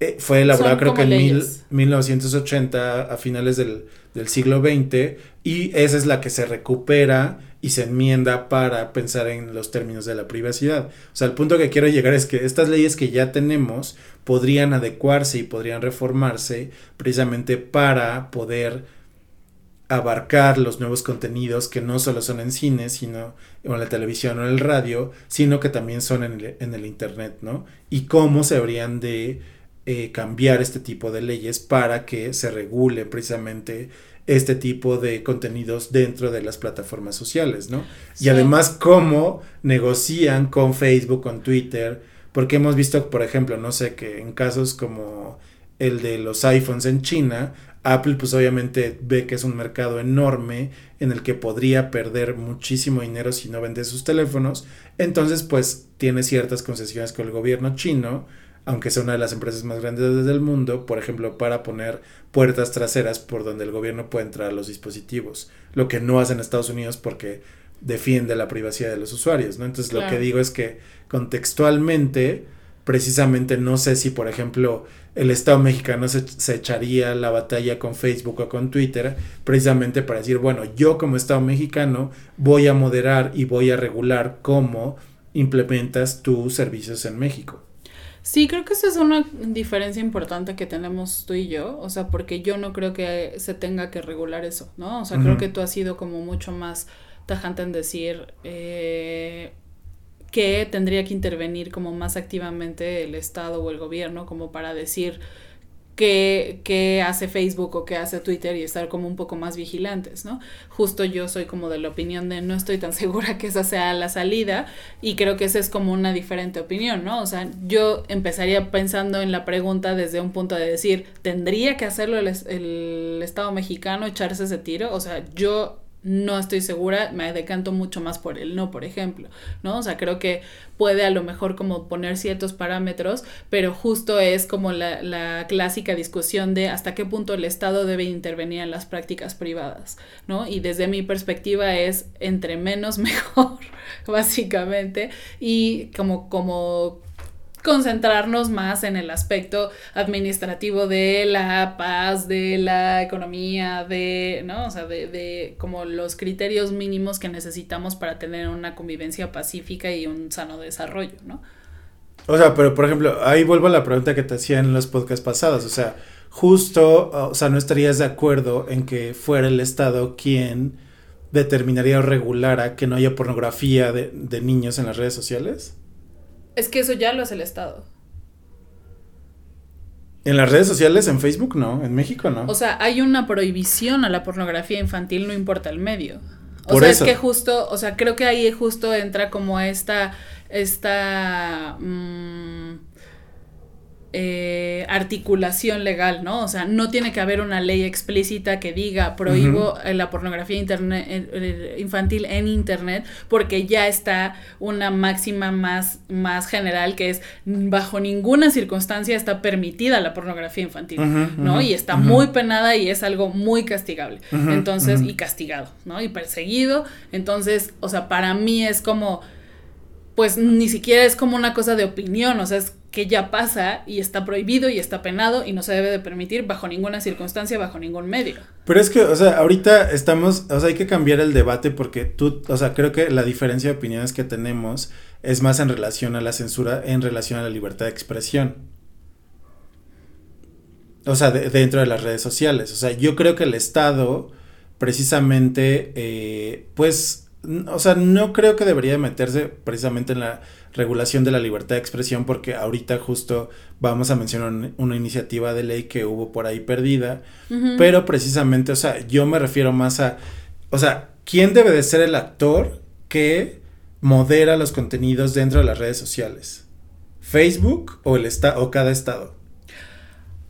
eh, fue elaborada creo que en mil- leyes. 1980 a finales del, del siglo XX y esa es la que se recupera y se enmienda para pensar en los términos de la privacidad. O sea, el punto que quiero llegar es que estas leyes que ya tenemos podrían adecuarse y podrían reformarse precisamente para poder abarcar los nuevos contenidos que no solo son en cine, sino en la televisión o en el radio, sino que también son en el, internet, ¿no? Y cómo se habrían de eh, cambiar este tipo de leyes para que se regule precisamente este tipo de contenidos dentro de las plataformas sociales, ¿no? Sí. Y además cómo negocian con Facebook, con Twitter, porque hemos visto, por ejemplo, no sé, que en casos como el de los iPhones en China, Apple pues obviamente ve que es un mercado enorme en el que podría perder muchísimo dinero si no vende sus teléfonos, entonces pues tiene ciertas concesiones con el gobierno chino, aunque sea una de las empresas más grandes del mundo, por ejemplo, para poner puertas traseras por donde el gobierno puede entrar a los dispositivos, lo que no hace en Estados Unidos porque defiende la privacidad de los usuarios, ¿no? Entonces lo que digo es que contextualmente, precisamente no sé si, por ejemplo, el Estado mexicano se, se echaría la batalla con Facebook o con Twitter, precisamente para decir, bueno, yo como Estado mexicano voy a moderar y voy a regular cómo implementas tus servicios en México. Sí, creo que esa es una diferencia importante que tenemos tú y yo, o sea, porque yo no creo que se tenga que regular eso, ¿no? O sea, creo que tú has sido como mucho más tajante en decir eh, que tendría que intervenir como más activamente el Estado o el gobierno como para decir qué, qué hace Facebook o qué hace Twitter y estar como un poco más vigilantes, ¿no? Justo yo soy como de la opinión de no estoy tan [LAUGHS] segura que esa sea la salida y creo que esa es como una diferente opinión, ¿no? O sea, yo empezaría pensando en la pregunta desde un punto de decir, ¿tendría que hacerlo el, el Estado mexicano, echarse ese tiro? O sea, yo no estoy segura, me decanto mucho más por el no, por ejemplo, ¿no? O sea, creo que puede a lo mejor como poner ciertos parámetros, pero justo es como la, la clásica discusión de hasta qué punto el Estado debe intervenir en las prácticas privadas, ¿no? Y desde mi perspectiva es entre menos [LAUGHS] mejor, básicamente, y como, como concentrarnos más en el aspecto administrativo de la paz, de la economía, de, ¿no? O sea, de, de como los criterios mínimos que necesitamos para tener una convivencia pacífica y un sano desarrollo, ¿no? O sea, pero por ejemplo, ahí vuelvo a la pregunta que te hacía en los podcasts pasados. O sea, justo, o sea, no estarías de acuerdo en que fuera el Estado quien determinaría o regulara que no haya pornografía de, de niños en las redes sociales. Es que eso ya lo hace el Estado. En las redes sociales, en Facebook no, en México no. O sea, hay una prohibición a la pornografía infantil, no importa el medio. O Por sea, eso. es que justo, o sea, creo que ahí justo entra como esta, esta mm, eh, articulación legal, ¿no? O sea, no tiene que haber una ley explícita que diga prohíbo eh, la pornografía internet, eh, eh, infantil en internet, porque ya está una máxima más, más general que es bajo ninguna circunstancia está permitida la pornografía infantil, ¿no? y está muy penada y es algo muy castigable. Entonces, y castigado, ¿no? Y perseguido. Entonces, o sea, para mí es como, pues ni siquiera es como una cosa de opinión, o sea, es que ya pasa y está prohibido y está penado y no se debe de permitir bajo ninguna circunstancia, bajo ningún medio. Pero es que, o sea, ahorita estamos, o sea, hay que cambiar el debate porque tú, o sea, creo que la diferencia de opiniones que tenemos es más en relación a la censura, en relación a la libertad de expresión. O sea, de- dentro de las redes sociales. O sea, yo creo que el Estado, precisamente, eh, pues, o sea, no creo que debería meterse precisamente en la regulación de la libertad de expresión porque ahorita justo vamos a mencionar un- una iniciativa de ley que hubo por ahí perdida, pero precisamente, o sea, yo me refiero más a, o sea, ¿quién debe de ser el actor que modera los contenidos dentro de las redes sociales? ¿Facebook o el esta o cada estado?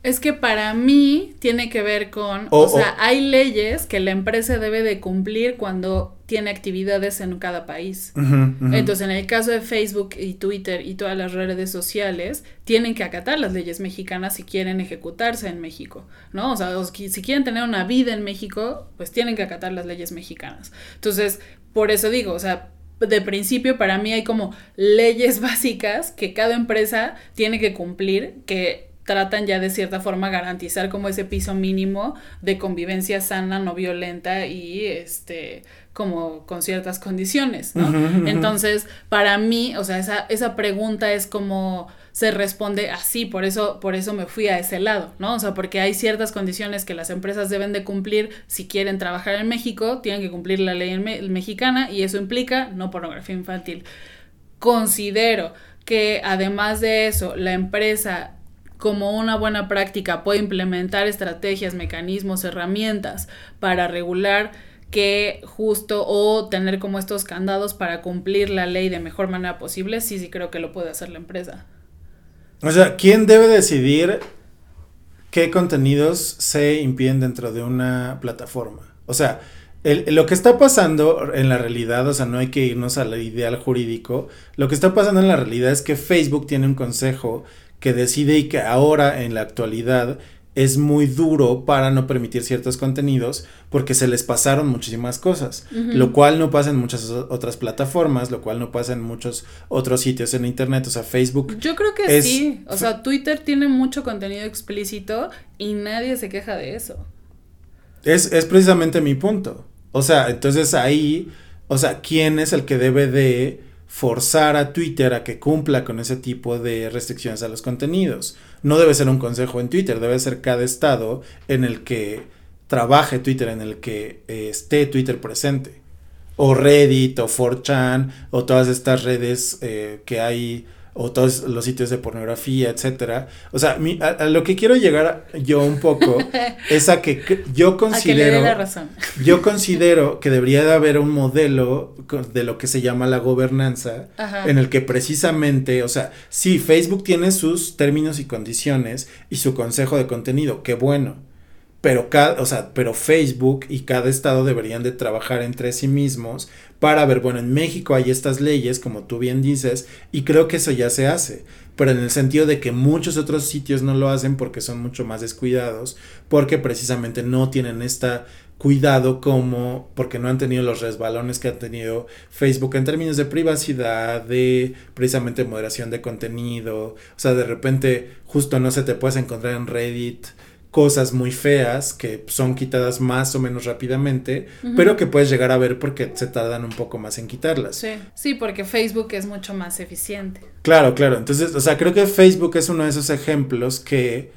Es que para mí tiene que ver con, O- o, sea, hay leyes que la empresa debe de cumplir cuando tiene actividades en cada país. Entonces, en el caso de Facebook y Twitter y todas las redes sociales, tienen que acatar las leyes mexicanas si quieren ejecutarse en México, ¿no? O sea, si quieren tener una vida en México, pues tienen que acatar las leyes mexicanas. Entonces, por eso digo, o sea, de principio para mí hay como leyes [LAUGHS] básicas que cada empresa tiene que cumplir, que tratan ya de cierta forma garantizar como ese piso mínimo de convivencia sana, no violenta y este como con ciertas condiciones, ¿no? Entonces, para mí, o sea, esa, esa pregunta es como se responde así, por eso, por eso me fui a ese lado, ¿no? O sea, porque hay ciertas condiciones que las empresas deben de cumplir si quieren trabajar en México, tienen que cumplir la ley me- mexicana y eso implica no pornografía infantil. Considero que además de eso, la empresa como una buena práctica puede implementar estrategias, mecanismos, herramientas para regular que justo o tener como estos candados para cumplir la ley de mejor manera posible, sí, sí creo que lo puede hacer la empresa. O sea, ¿quién debe decidir qué contenidos se impiden dentro de una plataforma? O sea, lo que está pasando en la realidad, o sea, no hay que irnos al ideal jurídico, lo que está pasando en la realidad es que Facebook tiene un consejo que decide y que ahora en la actualidad es muy duro para no permitir ciertos contenidos porque se les pasaron muchísimas cosas, lo cual no pasa en muchas otras plataformas, lo cual no pasa en muchos otros sitios en internet, o sea, Facebook Yo creo que Es- sí, o sea, Twitter tiene mucho contenido explícito y nadie se queja de eso. Es, es precisamente mi punto. O sea, entonces ahí, o sea, ¿quién es el que debe de forzar a Twitter a que cumpla con ese tipo de restricciones a los contenidos. No debe ser un consejo en Twitter, debe ser cada estado en el que trabaje Twitter, en el que eh, esté Twitter presente. O Reddit, o 4chan, o todas estas redes eh, que hay o todos los sitios de pornografía, etcétera. O sea, a, lo que quiero llegar yo un poco [LAUGHS] es a que yo considero la razón. yo considero que debería de haber un modelo de lo que se llama la gobernanza en el que precisamente, o sea, sí, Facebook tiene sus términos y condiciones y su consejo de contenido, qué bueno pero cada, o sea, pero Facebook y cada estado deberían de trabajar entre sí mismos para ver, bueno, en México hay estas leyes, como tú bien dices, y creo que eso ya se hace, pero en el sentido de que muchos otros sitios no lo hacen porque son mucho más descuidados, porque precisamente no tienen esta cuidado como porque no han tenido los resbalones que ha tenido Facebook en términos de privacidad, de precisamente moderación de contenido, o sea, de repente justo no se te puedes encontrar en Reddit cosas muy feas que son quitadas más o menos rápidamente, pero que puedes llegar a ver porque se tardan un poco más en quitarlas. Sí, sí, porque Facebook es mucho más eficiente. Claro, claro. Entonces, o sea, creo que Facebook es uno de esos ejemplos que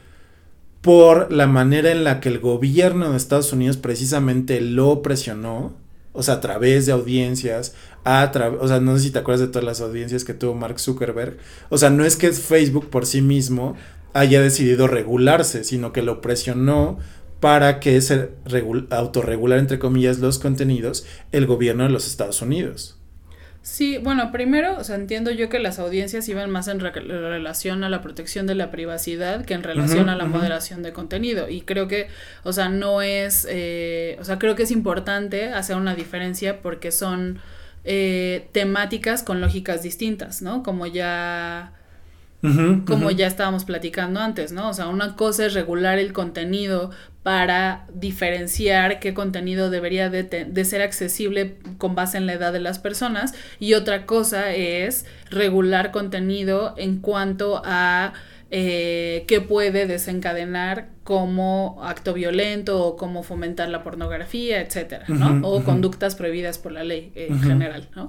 por la manera en la que el gobierno de Estados Unidos precisamente lo presionó, o sea, a través de audiencias, a través, o sea, no sé si te acuerdas de todas las audiencias que tuvo Mark Zuckerberg, o sea, no es que Facebook por sí mismo haya decidido regularse, sino que lo presionó para que se autorregular, entre comillas, los contenidos el gobierno de los Estados Unidos. Sí, bueno, primero, o sea, entiendo yo que las audiencias iban más en relación a la protección de la privacidad que en relación a la moderación de contenido. Y creo que, o sea, no es, eh, o sea, creo que es importante hacer una diferencia porque son eh, temáticas con lógicas distintas, ¿no? Como ya como ya estábamos platicando antes, ¿no? O sea, una cosa es regular el contenido para diferenciar qué contenido debería de, de, ser accesible con base en la edad de las personas y otra cosa es regular contenido en cuanto a eh, qué puede desencadenar como acto violento o como fomentar la pornografía, etcétera, ¿no? o conductas prohibidas por la ley en general, ¿no?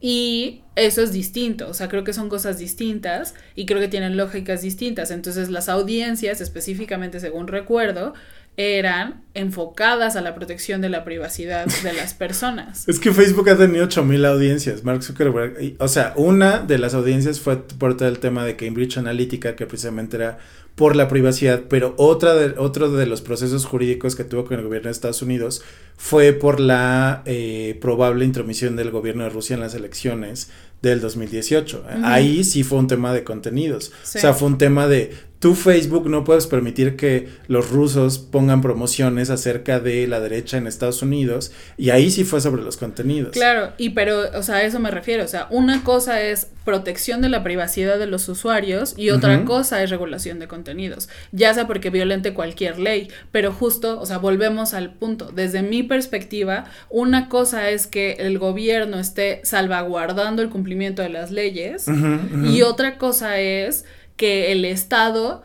Y eso es distinto, o sea, creo que son cosas distintas y creo que tienen lógicas distintas. Entonces las audiencias, específicamente según recuerdo, eran enfocadas a la protección de la privacidad de las [LAUGHS] personas. Es que Facebook ha tenido 8000 audiencias, Mark Zuckerberg. O sea, una de las audiencias fue por todo el tema de Cambridge Analytica, que precisamente era por la privacidad, pero otra de, otro de los procesos jurídicos que tuvo con el gobierno de Estados Unidos fue por la eh, probable intromisión del gobierno de Rusia en las elecciones del 2018. Ahí sí fue un tema de contenidos. O sea, fue un tema de tú Facebook no puedes permitir que los rusos pongan promociones acerca de la derecha en Estados Unidos y ahí sí fue sobre los contenidos. Claro, y pero, o sea, a eso me refiero, o sea, una cosa es protección de la privacidad de los usuarios y otra cosa es regulación de contenidos, ya sea porque violente cualquier ley, pero justo, o sea, volvemos al punto, desde mi perspectiva, una cosa es que el gobierno esté salvaguardando el cumplimiento de las leyes y otra cosa es que el Estado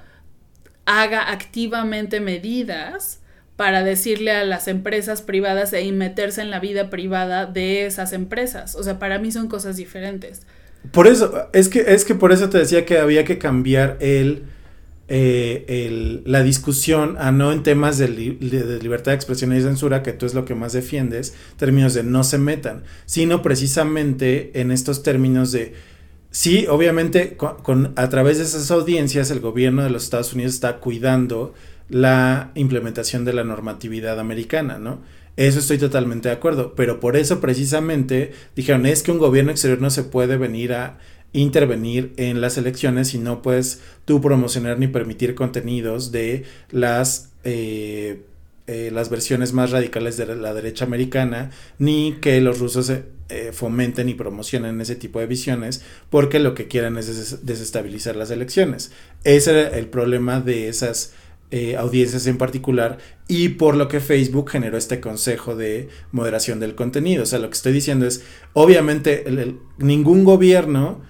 haga activamente medidas para decirle a las empresas privadas e meterse en la vida privada de esas empresas. O sea, para mí son cosas diferentes. Por eso, es que, es que por eso te decía que había que cambiar el, eh, el la discusión a no en temas de, de, libertad de expresión y censura, que tú es lo que más defiendes, términos de no se metan, sino precisamente en estos términos de sí, obviamente, con, a través de esas audiencias, el gobierno de los Estados Unidos está cuidando la implementación de la normatividad americana, ¿no? Eso estoy totalmente de acuerdo, pero por eso precisamente dijeron, es que un gobierno exterior no se puede venir a intervenir en las elecciones y no puedes tú promocionar ni permitir contenidos de las eh, eh, las versiones más radicales de la derecha americana, ni que los rusos eh, fomenten y promocionen ese tipo de visiones, porque lo que quieren es desestabilizar las elecciones. Ese era el problema de esas eh, audiencias en particular y por lo que Facebook generó este consejo de moderación del contenido. O sea, lo que estoy diciendo es, obviamente, ningún gobierno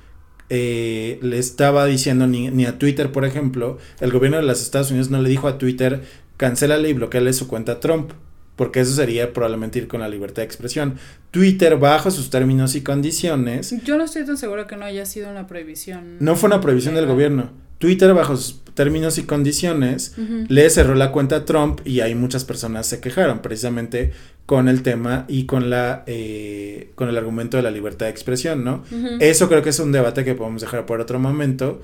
le estaba diciendo ni, ni, a Twitter, por ejemplo, el gobierno de los Estados Unidos no le dijo a Twitter, cancélale y bloqueale su cuenta a Trump. Porque eso sería probablemente ir con la libertad de expresión. Twitter, bajo sus términos y condiciones, Yo no estoy tan seguro que no haya sido una prohibición. no fue una prohibición del gobierno. Twitter, bajo sus términos y condiciones, le cerró la cuenta a Trump y ahí muchas personas se quejaron precisamente con el tema y con la eh, con el argumento de la libertad de expresión, ¿no? Eso creo que es un debate que podemos dejar por otro momento,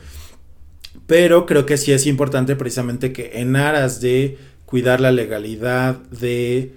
pero creo que sí es importante precisamente que en aras de cuidar la legalidad de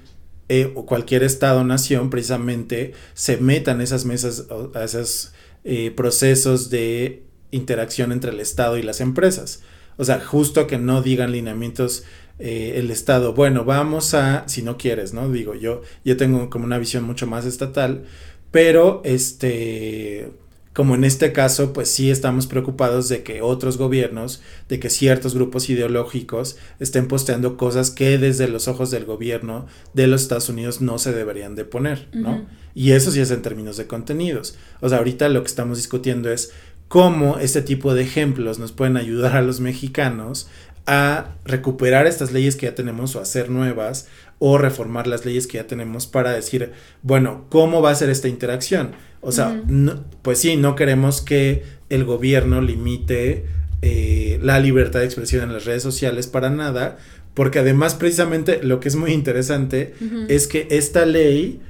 eh, cualquier estado nación, precisamente se metan esas mesas, a esos eh, procesos de interacción entre el Estado y las empresas. O sea, justo que no digan lineamientos eh, el Estado, bueno, vamos a, si no quieres, ¿no? Digo, yo, yo tengo como una visión mucho más estatal, pero este, como en este caso, pues sí estamos preocupados de que otros gobiernos, de que ciertos grupos ideológicos estén posteando cosas que desde los ojos del gobierno de los Estados Unidos no se deberían de poner, ¿no? Y eso sí es en términos de contenidos. O sea, ahorita lo que estamos discutiendo es cómo este tipo de ejemplos nos pueden ayudar a los mexicanos a recuperar estas leyes que ya tenemos o hacer nuevas o reformar las leyes que ya tenemos para decir, bueno, ¿cómo va a ser esta interacción? O sea, no- pues sí, no queremos que el gobierno limite eh, la libertad de expresión en las redes sociales para nada, porque además precisamente lo que es muy interesante es que esta ley,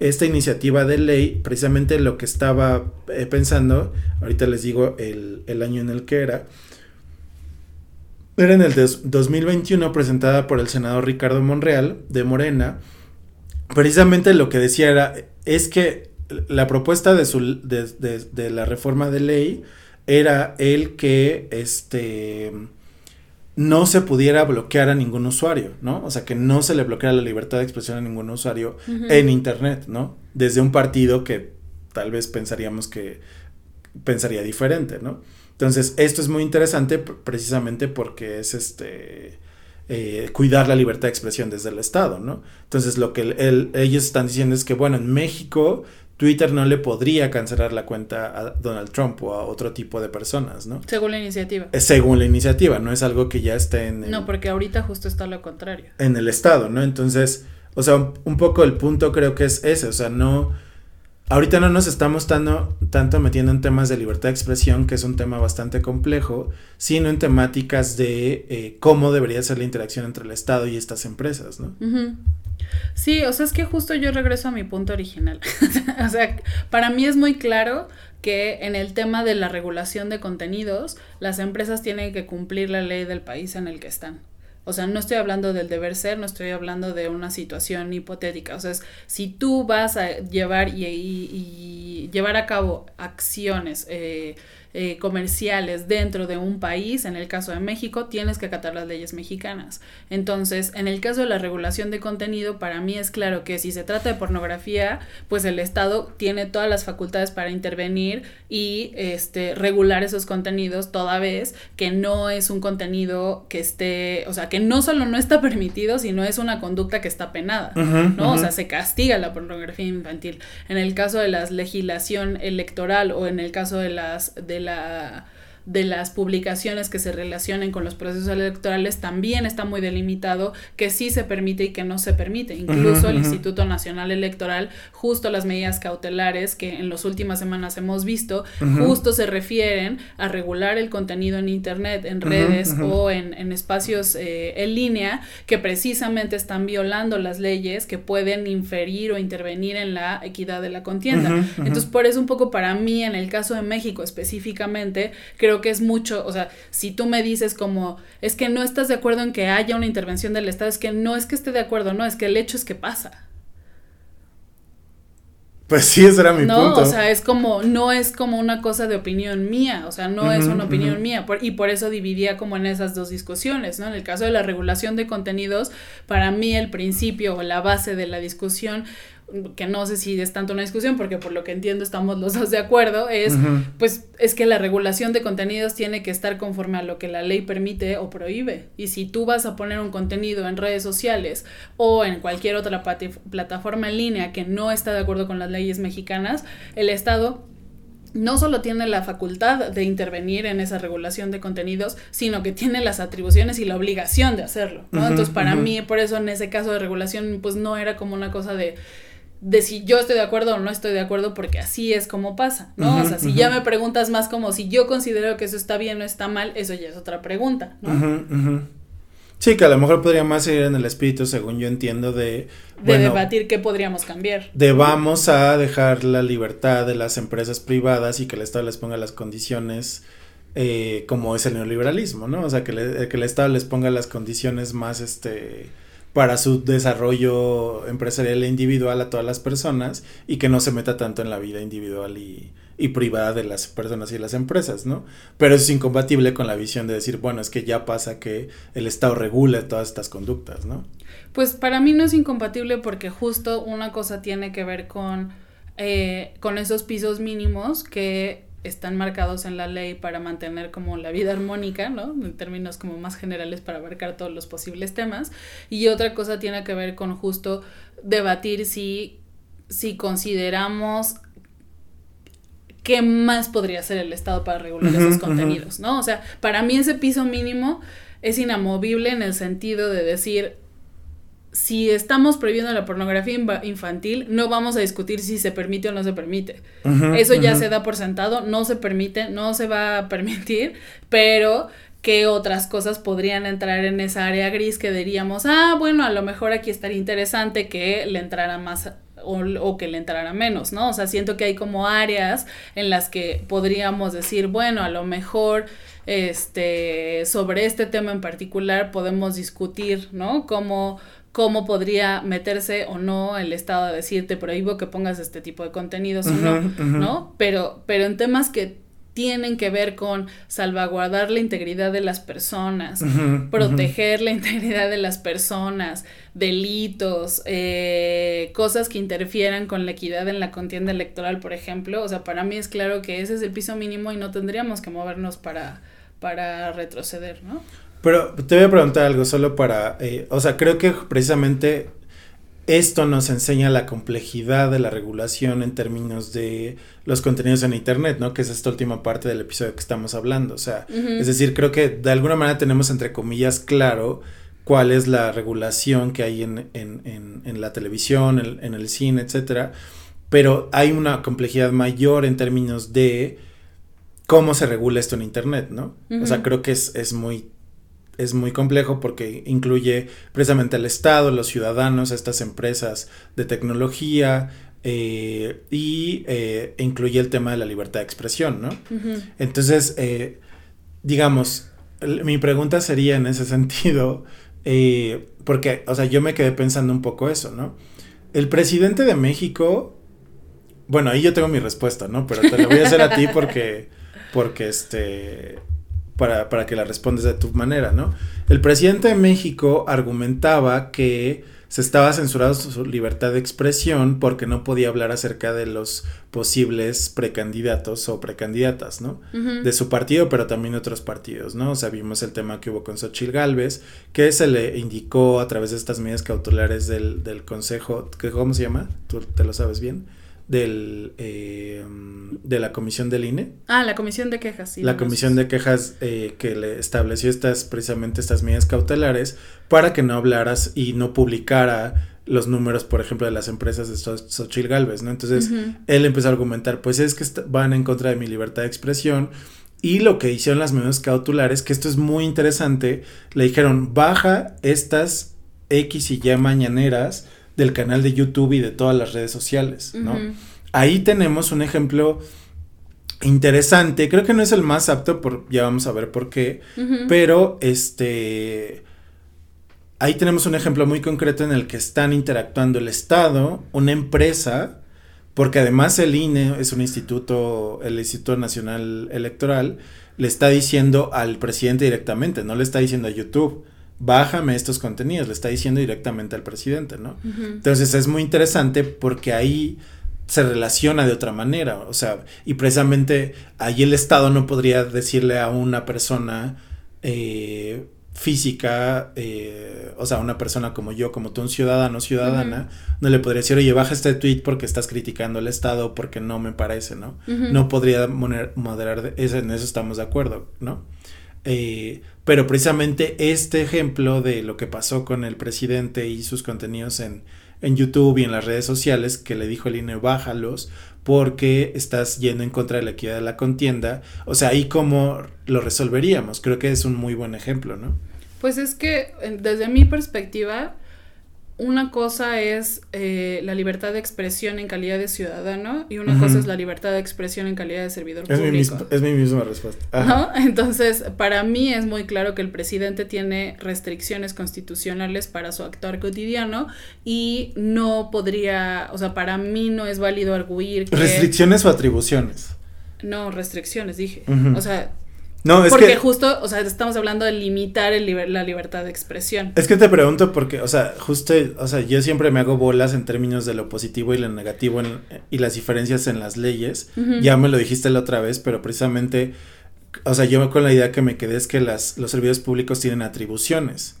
esta iniciativa de ley, precisamente lo que estaba eh, pensando, ahorita les digo el, el año en el que era, era en el des- 2021 presentada por el senador Ricardo Monreal de Morena. Precisamente lo que decía era, es que la propuesta de, su, de, de- de la reforma de ley era el que este no se pudiera bloquear a ningún usuario, ¿no? O sea, que no se le bloqueara la libertad de expresión a ningún usuario en internet, ¿no? Desde un partido que tal vez pensaríamos que pensaría diferente, ¿no? Entonces, esto es muy interesante precisamente porque es este eh, cuidar la libertad de expresión desde el Estado, ¿no? Entonces, lo que el- el- ellos están diciendo es que, bueno, en México Twitter no le podría cancelar la cuenta a Donald Trump o a otro tipo de personas, ¿no? Según la iniciativa. Eh, Según la iniciativa, no es algo que ya esté en el, No, porque ahorita justo está lo contrario. en el Estado, ¿no? Entonces, o sea, un, un poco el punto creo que es ese, o sea, no, ahorita no nos estamos tanto, tanto metiendo en temas de libertad de expresión, que es un tema bastante complejo, sino en temáticas de eh, cómo debería ser la interacción entre el Estado y estas empresas, ¿no? Sí, o sea, es que justo yo regreso a mi punto original. [LAUGHS] o sea, para mí es muy claro que en el tema de la regulación de contenidos, las empresas tienen que cumplir la ley del país en el que están. O sea, no estoy hablando del deber ser, no estoy hablando de una situación hipotética. O sea, es, si tú vas a llevar y, y- llevar a cabo acciones eh, eh, comerciales dentro de un país, en el caso de México, tienes que acatar las leyes mexicanas. Entonces, en el caso de la regulación de contenido, para mí es claro que si se trata de pornografía, pues el Estado tiene todas las facultades para intervenir y este, regular esos contenidos, toda vez que no es un contenido que esté, o sea, que no solo no está [LAUGHS] permitido, sino es una conducta que está penada. Ujú, ¿no? O ujú. sea, se castiga la pornografía infantil. En el caso de la legislación electoral o en el caso de las de la de las publicaciones que se relacionen con los procesos electorales también está muy delimitado que sí se permite y que no se permite. Incluso el. Instituto Nacional Electoral, justo las medidas cautelares que en las últimas semanas hemos visto, justo se refieren a regular el contenido en Internet, en redes o en, en espacios eh, en línea que precisamente están violando las leyes que pueden inferir o intervenir en la equidad de la contienda. Entonces, por eso un poco para mí, en el caso de México específicamente, creo que es mucho, o sea, si tú me dices como, es que no estás de acuerdo en que haya una intervención del Estado, es que no es que esté de acuerdo, no, es que el hecho es que pasa. Pues sí, ese era mi no, punto. o sea, es como, no es como una cosa de opinión mía, o sea, no es una opinión mía, por- y por eso dividía como en esas dos discusiones, ¿no? En el caso de la regulación de contenidos, para mí el principio o la base de la discusión, que no sé si es tanto una discusión, porque por lo que entiendo estamos los dos de acuerdo, es, pues, es que la regulación de contenidos tiene que estar conforme a lo que la ley permite o prohíbe, y si tú vas a poner un contenido en redes sociales o en cualquier otra plataforma en línea que no está de acuerdo con las leyes mexicanas, el Estado no solo tiene la facultad de intervenir en esa regulación de contenidos, sino que tiene las atribuciones y la obligación de hacerlo, Entonces, para mí, por eso en ese caso de regulación, pues no era como una cosa de de si yo estoy de acuerdo o no estoy de acuerdo, porque así es como pasa, ¿no? O sea, si ya me preguntas más como si yo considero que eso está bien o está mal, eso ya es otra pregunta, ¿no? Sí, que a lo mejor podría más ir en el espíritu, según yo entiendo, de, De bueno, debatir qué podríamos cambiar. de vamos a dejar la libertad de las empresas privadas y que el Estado les ponga las condiciones eh, como es el neoliberalismo, ¿no? O sea, que, le- que el Estado les ponga las condiciones más, este, para su desarrollo empresarial e individual a todas las personas y que no se meta tanto en la vida individual y, y privada de las personas y las empresas, ¿no? Pero eso es incompatible con la visión de decir, bueno, es que ya pasa que el Estado regule todas estas conductas, ¿no? Pues para mí no es incompatible porque justo una cosa tiene que ver con, eh, con esos pisos mínimos que están marcados en la ley para mantener como la vida armónica, ¿no? En términos como más generales para abarcar todos los posibles temas. Y otra cosa tiene que ver con justo debatir si, si consideramos qué más podría hacer el Estado para regular esos contenidos, ¿no? O sea, para mí ese piso mínimo es inamovible en el sentido de decir, si estamos prohibiendo la pornografía infantil, no vamos a discutir si se permite o no se permite. Eso ya se da por sentado, no se permite, no se va a permitir, pero qué otras cosas podrían entrar en esa área gris que diríamos, ah, bueno, a lo mejor aquí estaría interesante que le entrara más o, o que le entrara menos, ¿no? O sea, siento que hay como áreas en las que podríamos decir, bueno, a lo mejor este sobre este tema en particular podemos discutir, ¿no? Cómo cómo podría meterse o no el Estado a decirte prohíbo que pongas este tipo de contenidos o no. ¿no? Pero, pero en temas que tienen que ver con salvaguardar la integridad de las personas, proteger la [LAUGHS] integridad de las personas, delitos, eh, cosas que interfieran con la equidad en la contienda electoral, por ejemplo. O sea, para mí es claro que ese es el piso mínimo y no tendríamos que movernos para, para retroceder, ¿no? Pero te voy a preguntar algo solo para, eh, o sea, creo que precisamente esto nos enseña la complejidad de la regulación en términos de los contenidos en Internet, ¿no? Que es esta última parte del episodio que estamos hablando. O sea, es decir, creo que de alguna manera tenemos entre comillas claro cuál es la regulación que hay en, en, en, en la televisión, en, en el cine, etcétera. Pero hay una complejidad mayor en términos de cómo se regula esto en Internet, ¿no? O sea, creo que es, es muy es muy complejo porque incluye precisamente al Estado, los ciudadanos, estas empresas de tecnología eh, y eh, incluye el tema de la libertad de expresión, ¿no? Entonces, eh, digamos, mi pregunta sería en ese [LAUGHS] sentido, eh, porque, o sea, yo me quedé pensando un poco eso, ¿no? El presidente de México, bueno, ahí yo tengo mi respuesta, ¿no? Pero te la voy a hacer a ti [LAUGHS] porque, porque este, para, para que la respondas de tu manera, ¿no? El presidente de México argumentaba que se estaba censurando su libertad de expresión porque no podía hablar acerca de los posibles precandidatos o precandidatas, ¿no? De su partido, pero también de otros partidos, ¿no? O sea, vimos el tema que hubo con Xochitl Galvez, que se le indicó a través de estas medidas cautelares del, del Consejo, ¿cómo se llama? Tú te lo sabes bien, del, eh, de la Comisión del INE, Ah, la comisión de quejas. sí, la no, comisión de quejas eh, que le estableció estas precisamente estas medidas cautelares para que no hablaras y no publicara los números, por ejemplo, de las empresas de Xo- Xochitl Galvez, ¿no? Entonces, él empezó a argumentar, pues es que van en contra de mi libertad de expresión y lo que hicieron las medidas cautelares, que esto es muy interesante, le dijeron, baja estas X y Y mañaneras del canal de YouTube y de todas las redes sociales, ¿no? Ahí tenemos un ejemplo interesante, creo que no es el más apto, por, ya vamos a ver por qué, pero este ahí tenemos un ejemplo muy concreto en el que están interactuando el Estado, una empresa, porque además el INE es un instituto, el Instituto Nacional Electoral, le está diciendo al presidente directamente, no le está diciendo a YouTube, bájame estos contenidos, le está diciendo directamente al presidente, ¿no? Entonces es muy interesante porque ahí se relaciona de otra manera, o sea, y precisamente ahí el Estado no podría decirle a una persona, eh, física, eh, o sea, una persona como yo, como tú, un ciudadano, ciudadana, no le podría decir, oye, baja este tweet porque estás criticando al Estado, porque no me parece, ¿no? No podría moderar, de, eso, en eso estamos de acuerdo, ¿no? Eh, pero precisamente este ejemplo de lo que pasó con el presidente y sus contenidos en, en YouTube y en las redes sociales, que le dijo el INE, bájalos, porque estás yendo en contra de la equidad de la contienda. O sea, ahí cómo lo resolveríamos. Creo que es un muy buen ejemplo, ¿no? Pues es que desde mi perspectiva, una cosa es eh, la libertad de expresión en calidad de ciudadano y una cosa es la libertad de expresión en calidad de servidor es público. Mi es mi misma respuesta. ¿No? [LAUGHS] Entonces, para mí es muy claro que el presidente tiene restricciones constitucionales para su actuar cotidiano y no podría, o sea, para mí no es válido arguir que... ¿Restricciones o atribuciones? No, restricciones, dije. O sea, no, es porque justo, o sea, estamos hablando de limitar el la libertad de expresión. Es que te pregunto porque, o sea, justo, o sea, yo siempre me hago bolas en términos de lo positivo y lo negativo y las diferencias en las leyes. Ya me lo dijiste la otra vez, pero precisamente, o sea, yo con la idea que me quedé es que las, los servidores públicos tienen atribuciones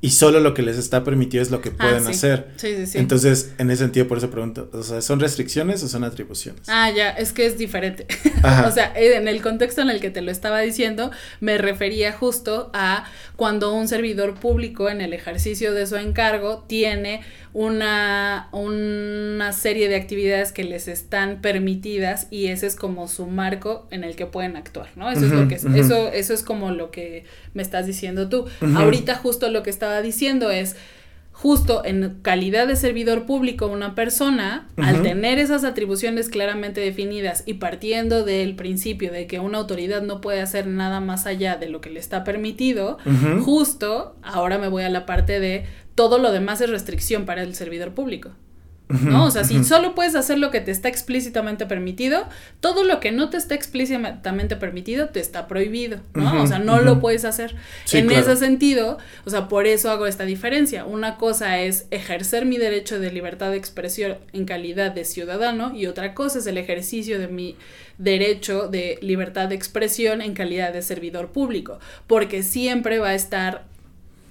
y solo lo que les está permitido es lo que ah, pueden hacer. Sí, sí, sí. Entonces, en ese sentido, por eso pregunto, o sea, ¿son restricciones o son atribuciones? Ah, ya, es que es diferente. [LAUGHS] o sea, en el contexto en el que te lo estaba diciendo, me refería justo a cuando un servidor público en el ejercicio de su encargo tiene una, una serie de actividades que les están permitidas y ese es como su marco en el que pueden actuar, ¿no? Eso es lo que eso, eso es como lo que me estás diciendo tú. Ahorita justo lo que estaba diciendo es justo en calidad de servidor público una persona, al tener esas atribuciones claramente definidas y partiendo del principio de que una autoridad no puede hacer nada más allá de lo que le está permitido, justo ahora me voy a la parte de todo lo demás es restricción para el servidor público. ¿No? O sea, si solo puedes hacer lo que te está explícitamente permitido, todo lo que no te está explícitamente permitido te está prohibido, ¿no? o sea, no lo puedes hacer. en ese sentido, o sea, por eso hago esta diferencia. Una cosa es ejercer mi derecho de libertad de expresión en calidad de ciudadano y otra cosa es el ejercicio de mi derecho de libertad de expresión en calidad de servidor público, porque siempre va a estar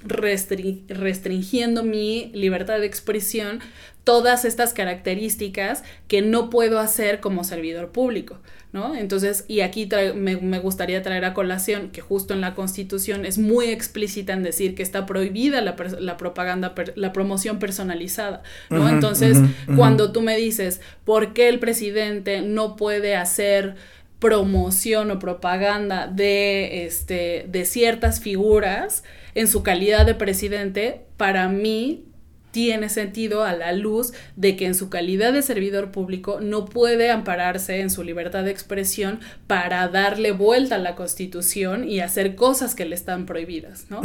restringiendo mi libertad de expresión todas estas características que no puedo hacer como servidor público, ¿no? Entonces, y aquí me, gustaría traer a colación que justo en la Constitución es muy explícita en decir que está prohibida la, propaganda, la promoción personalizada, ¿no? Entonces, cuando tú me dices, ¿por qué el presidente no puede hacer promoción o propaganda de, este, de ciertas figuras en su calidad de presidente, para mí tiene sentido a la luz de que en su calidad de servidor público no puede ampararse en su libertad de expresión para darle vuelta a la constitución y hacer cosas que le están prohibidas, ¿no?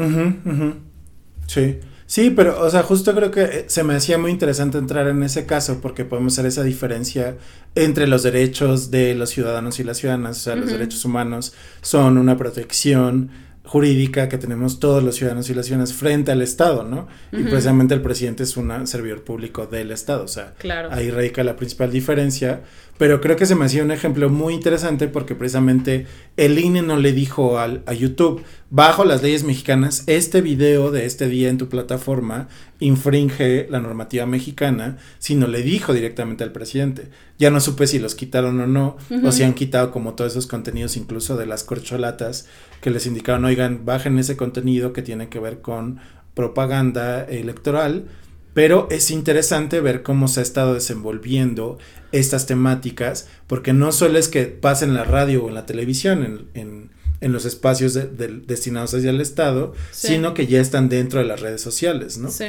Sí. Sí, pero, o sea, justo creo que eh, se me hacía muy interesante entrar en ese caso porque podemos hacer esa diferencia entre los derechos de los ciudadanos y las ciudadanas, o sea, los derechos humanos son una protección jurídica que tenemos todos los ciudadanos y las ciudadanas frente al Estado, ¿no? Y precisamente el presidente es un servidor público del Estado, o sea, ahí radica la principal diferencia, pero creo que se me hacía un ejemplo muy interesante porque precisamente el INE no le dijo al, a YouTube, bajo las leyes mexicanas, este video de este día en tu plataforma infringe la normativa mexicana, sino le dijo directamente al presidente. Ya no supe si los quitaron o no, o si han quitado como todos esos contenidos, incluso de las corcholatas, que les indicaron, oigan, bajen ese contenido que tiene que ver con propaganda electoral pero es interesante ver cómo se ha estado desenvolviendo estas temáticas, porque no solo es que pasen en la radio o en la televisión, en, en, los espacios destinados hacia el Estado, sino que ya están dentro de las redes sociales, ¿no? Sí.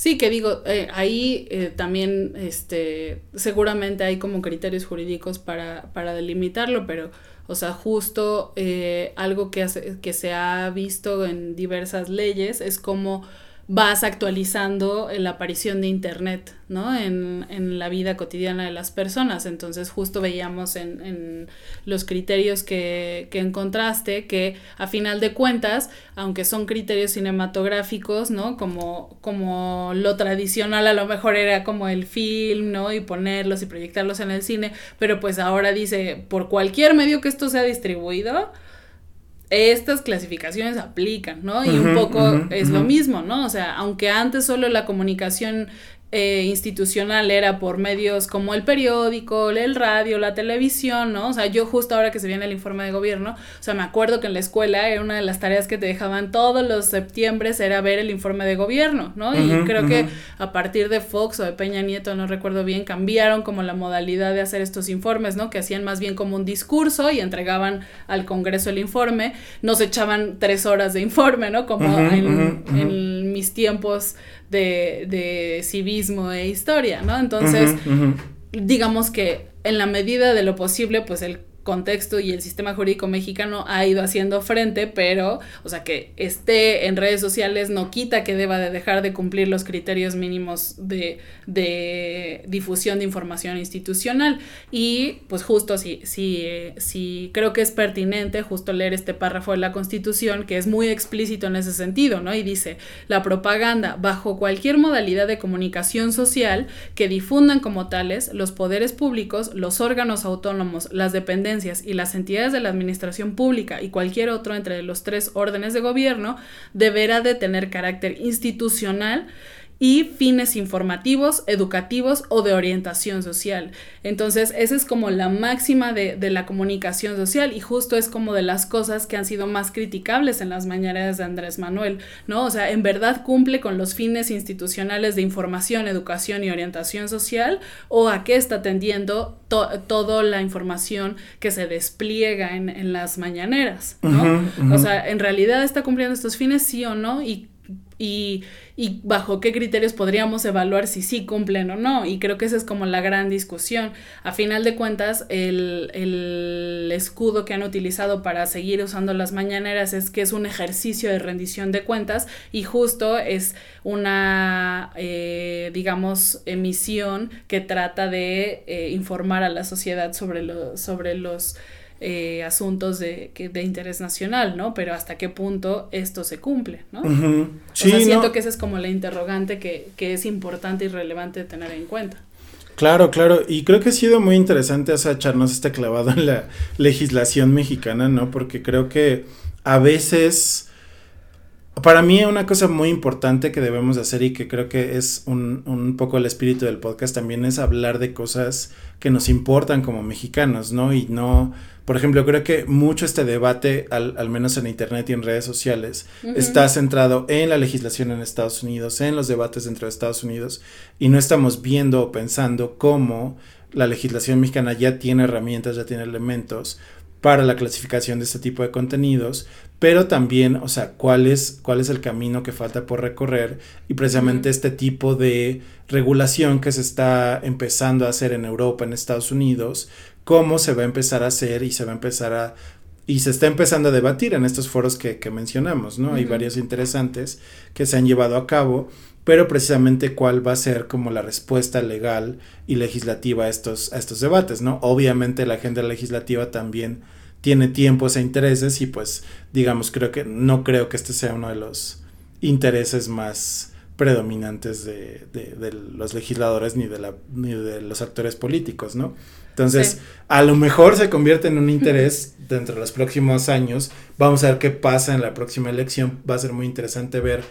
Sí, que digo, eh, ahí eh, también este, seguramente hay como criterios jurídicos para, para delimitarlo, pero, o sea, justo eh, algo que, hace, que se ha visto en diversas leyes es como vas actualizando la aparición de Internet, ¿no? En, en, la vida cotidiana de las personas. Entonces, justo veíamos en, en los criterios que, que, encontraste que, a final de cuentas, aunque son criterios cinematográficos, ¿no? Como, como lo tradicional a lo mejor era como el film, ¿no? Y ponerlos y proyectarlos en el cine, pero pues ahora dice, por cualquier medio que esto sea distribuido, estas clasificaciones aplican, ¿no? Y un poco es lo mismo, ¿no? O sea, aunque antes solo la comunicación eh, institucional era por medios como el periódico, el radio, la televisión, ¿no? O sea, yo justo ahora que se viene el informe de gobierno, o sea, me acuerdo que en la escuela era una de las tareas que te dejaban todos los septiembre era ver el informe de gobierno, ¿no? Y creo que a partir de Fox o de Peña Nieto, no recuerdo bien, cambiaron como la modalidad de hacer estos informes, ¿no? Que hacían más bien como un discurso y entregaban al Congreso el informe, nos echaban tres horas de informe, ¿no? Como en, en mis tiempos de, de civismo e historia, ¿no? Entonces, digamos que en la medida de lo posible, pues el contexto y el sistema jurídico mexicano ha ido haciendo frente, pero, o sea, que esté en redes sociales no quita que deba de dejar de cumplir los criterios mínimos de, difusión de información institucional. Y pues justo si, si, si creo que es pertinente justo leer este párrafo de la Constitución, que es muy explícito en ese sentido, ¿no? Y dice, la propaganda bajo cualquier modalidad de comunicación social que difundan como tales los poderes públicos, los órganos autónomos, las dependencias y las entidades de la administración pública y cualquier otro entre los tres órdenes de gobierno, deberá de tener carácter institucional y fines informativos, educativos o de orientación social. Entonces, esa es como la máxima de, de, la comunicación social y justo es como de las cosas que han sido más criticables en las mañaneras de Andrés Manuel, ¿no? O sea, en verdad cumple con los fines institucionales de información, educación y orientación social o a qué está tendiendo to toda la información que se despliega en, en las mañaneras, ¿no? Uh -huh, uh -huh. O sea, en realidad está cumpliendo estos fines, sí o no, y y, bajo qué criterios podríamos evaluar si sí cumplen o no. Y creo que esa es como la gran discusión. A final de cuentas, el, el, escudo que han utilizado para seguir usando las mañaneras es que es un ejercicio de rendición de cuentas y justo es una, eh, digamos, emisión que trata de eh, informar a la sociedad sobre, lo, sobre los... Eh, asuntos de, que, de interés nacional, ¿no? Pero hasta qué punto esto se cumple, ¿no? Uh -huh. sí, o sea, siento no. que esa es como la interrogante que, que, es importante y relevante tener en cuenta. Claro, claro, y creo que ha sido muy interesante o sea, echarnos este clavado en la legislación mexicana, ¿no? Porque creo que a veces... Para mí una cosa muy importante que debemos hacer y que creo que es un, un, poco el espíritu del podcast también es hablar de cosas que nos importan como mexicanos, ¿no? Y no, por ejemplo, creo que mucho este debate, al, al menos en internet y en redes sociales, uh -huh. está centrado en la legislación en Estados Unidos, en los debates dentro de Estados Unidos, y no estamos viendo o pensando cómo la legislación mexicana ya tiene herramientas, ya tiene elementos para la clasificación de este tipo de contenidos, pero también, o sea, cuál es, cuál es el camino que falta por recorrer y precisamente uh -huh. este tipo de regulación que se está empezando a hacer en Europa, en Estados Unidos, cómo se va a empezar a hacer y se va a empezar a y se está empezando a debatir en estos foros que, que mencionamos, ¿no? Uh -huh. Hay varios interesantes que se han llevado a cabo, pero precisamente cuál va a ser como la respuesta legal y legislativa a estos, a estos debates, ¿no? Obviamente la agenda legislativa también tiene tiempos e intereses y pues digamos creo que no creo que este sea uno de los intereses más predominantes de, de, de los legisladores ni de, la, ni de los actores políticos, ¿no? Entonces, sí. a lo mejor se convierte en un interés dentro de los próximos años. Vamos a ver qué pasa en la próxima elección. Va a ser muy interesante ver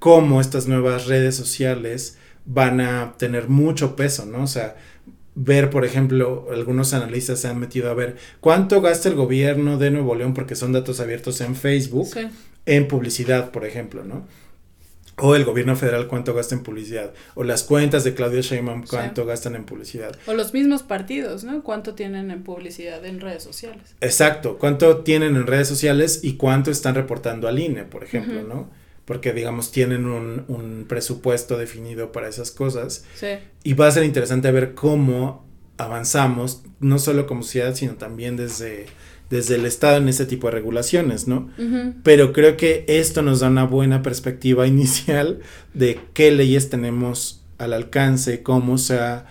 cómo estas nuevas redes sociales van a tener mucho peso, ¿no? O sea, ver, por ejemplo, algunos analistas se han metido a ver cuánto gasta el gobierno de Nuevo León, porque son datos abiertos en Facebook, sí. en publicidad, por ejemplo, ¿no? O el gobierno federal cuánto gasta en publicidad. O las cuentas de Claudia Sheinbaum cuánto sí. gastan en publicidad. O los mismos partidos, ¿no? Cuánto tienen en publicidad en redes sociales. Exacto. Cuánto tienen en redes sociales y cuánto están reportando al INE, por ejemplo, uh -huh. ¿no? Porque, digamos, tienen un, un, presupuesto definido para esas cosas. Sí. Y va a ser interesante ver cómo avanzamos, no solo como sociedad, sino también desde desde el Estado en este tipo de regulaciones, ¿no? Uh -huh. Pero creo que esto nos da una buena perspectiva [LAUGHS] inicial de qué leyes tenemos al alcance, cómo se ha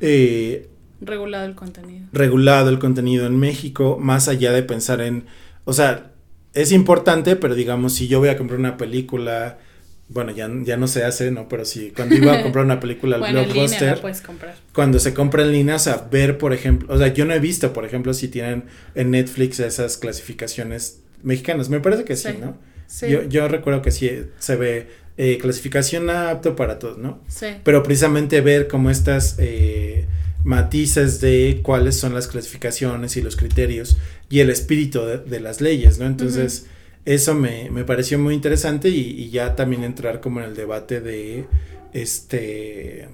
eh, regulado el contenido. Regulado el contenido en México, más allá de pensar en, o sea, es importante, pero digamos, si yo voy a comprar una película, bueno, ya, ya no se hace, ¿no? Pero si cuando iba a [LAUGHS] comprar una película al bueno, blockbuster, línea la puedes comprar. cuando se compra en línea, o sea, ver, por ejemplo, o sea, yo no he visto, por ejemplo, si tienen en Netflix esas clasificaciones mexicanos. Me parece que sí, Sí. ¿no? Sí. Yo, yo recuerdo que sí se ve eh, clasificación apto para todos, ¿no? sí. Pero precisamente ver como estas eh, matices de cuáles son las clasificaciones y los criterios y el espíritu de, de las leyes, ¿no? Entonces, eso me, me pareció muy interesante y, y ya también entrar como en el debate de este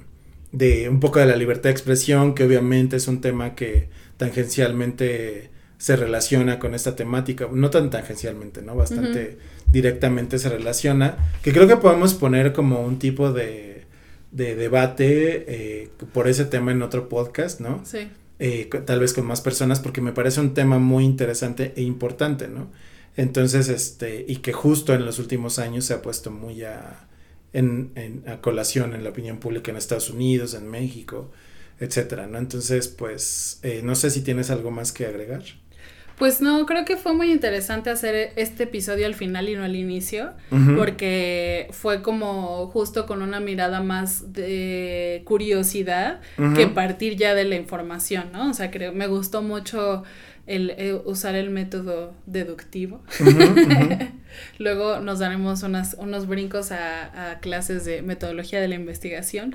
de un poco de la libertad de expresión, que obviamente es un tema que tangencialmente se relaciona con esta temática, no tan tangencialmente, ¿no? Bastante directamente se relaciona, que creo que podemos poner como un tipo de, de debate eh, por ese tema en otro podcast, ¿no? Sí. Eh, tal vez con más personas, porque me parece un tema muy interesante e importante, ¿no? Entonces, este, y que justo en los últimos años se ha puesto muy a, en, en- a colación en la opinión pública en Estados Unidos, en México, etcétera, ¿no? Entonces, pues, eh, no sé si tienes algo más que agregar. Pues no, creo que fue muy interesante hacer este episodio al final y no al inicio, porque fue como justo con una mirada más de curiosidad que partir ya de la información, ¿no? O sea, creo, me gustó mucho el, eh, usar el método deductivo. [LAUGHS] Luego nos daremos unas, unos brincos a, a clases de metodología de la investigación,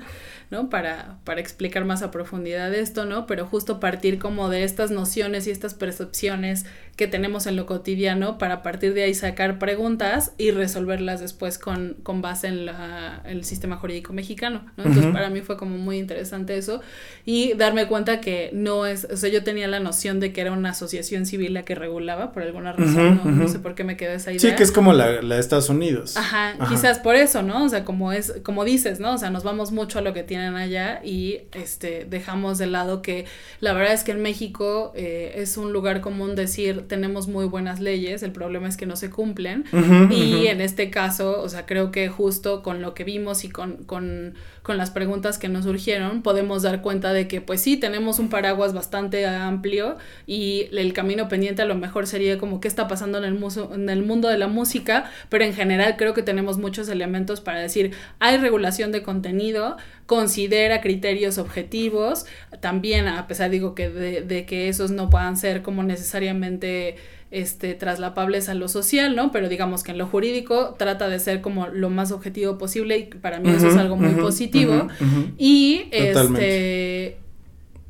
¿no? Para, para explicar más a profundidad esto, ¿no? Pero justo partir como de estas nociones y estas percepciones que tenemos en lo cotidiano para partir de ahí sacar preguntas y resolverlas después con, con base en la, el sistema jurídico mexicano, ¿no? Entonces para mí fue como muy interesante eso y darme cuenta que no es, o sea, yo tenía la noción de que era una asociación civil la que regulaba por alguna razón, ¿no? Sé por qué me quedó esa idea. Sí, que es como la, la de Estados Unidos. Ajá, quizás por eso, ¿no? O sea, como es, como dices, ¿no? O sea, nos vamos mucho a lo que tienen allá y este dejamos de lado que la verdad es que en México eh, es un lugar común decir tenemos muy buenas leyes, el problema es que no se cumplen. Y en este caso, o sea, creo que justo con lo que vimos y con, con, con las preguntas que nos surgieron, podemos dar cuenta de que, pues sí, tenemos un paraguas bastante amplio y el camino pendiente a lo mejor sería como qué está pasando en el, muso- en el mundo de la música, pero en general creo que tenemos muchos elementos para decir, hay regulación de contenido, considera criterios objetivos, también a pesar digo que de, de que esos no puedan ser como necesariamente este, traslapables a lo social, ¿no? Pero digamos que en lo jurídico trata de ser como lo más objetivo posible y para mí eso es algo muy positivo. Y Totalmente. este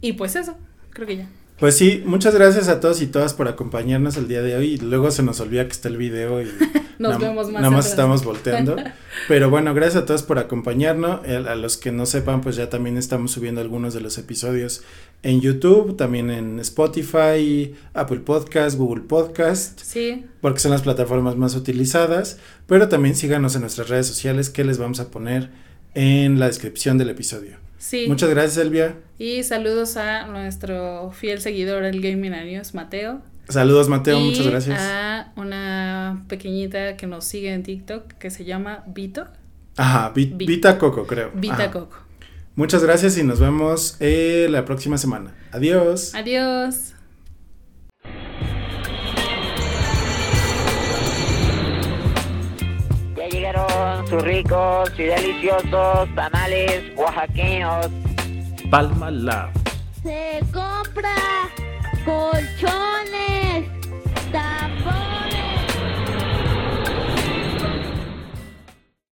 y pues eso, creo que ya. Pues sí, muchas gracias a todos y todas por acompañarnos el día de hoy. Luego se nos olvida que está el video y [LAUGHS] Nos nada- vemos más Nada más estamos volteando. [LAUGHS] Pero bueno, gracias a todos por acompañarnos. El- A los que no sepan, pues ya también estamos subiendo algunos de los episodios en YouTube, también en Spotify, Apple Podcast, Google Podcast, Sí, porque son las plataformas más utilizadas. Pero también síganos en nuestras redes sociales que les vamos a poner en la descripción del episodio. Sí. Muchas gracias, Elvia. Y saludos a nuestro fiel seguidor, el Gaming News, Mateo. Saludos, Mateo. y muchas gracias. A una pequeñita que nos sigue en TikTok que se llama Vito. Ajá, Vi- Vi- Vita Coco, creo. Vita Ajá. Coco. Muchas gracias y nos vemos eh, la próxima semana. Adiós. Adiós. sus ricos y deliciosos tamales oaxaqueños. Palma Lab. Se compra colchones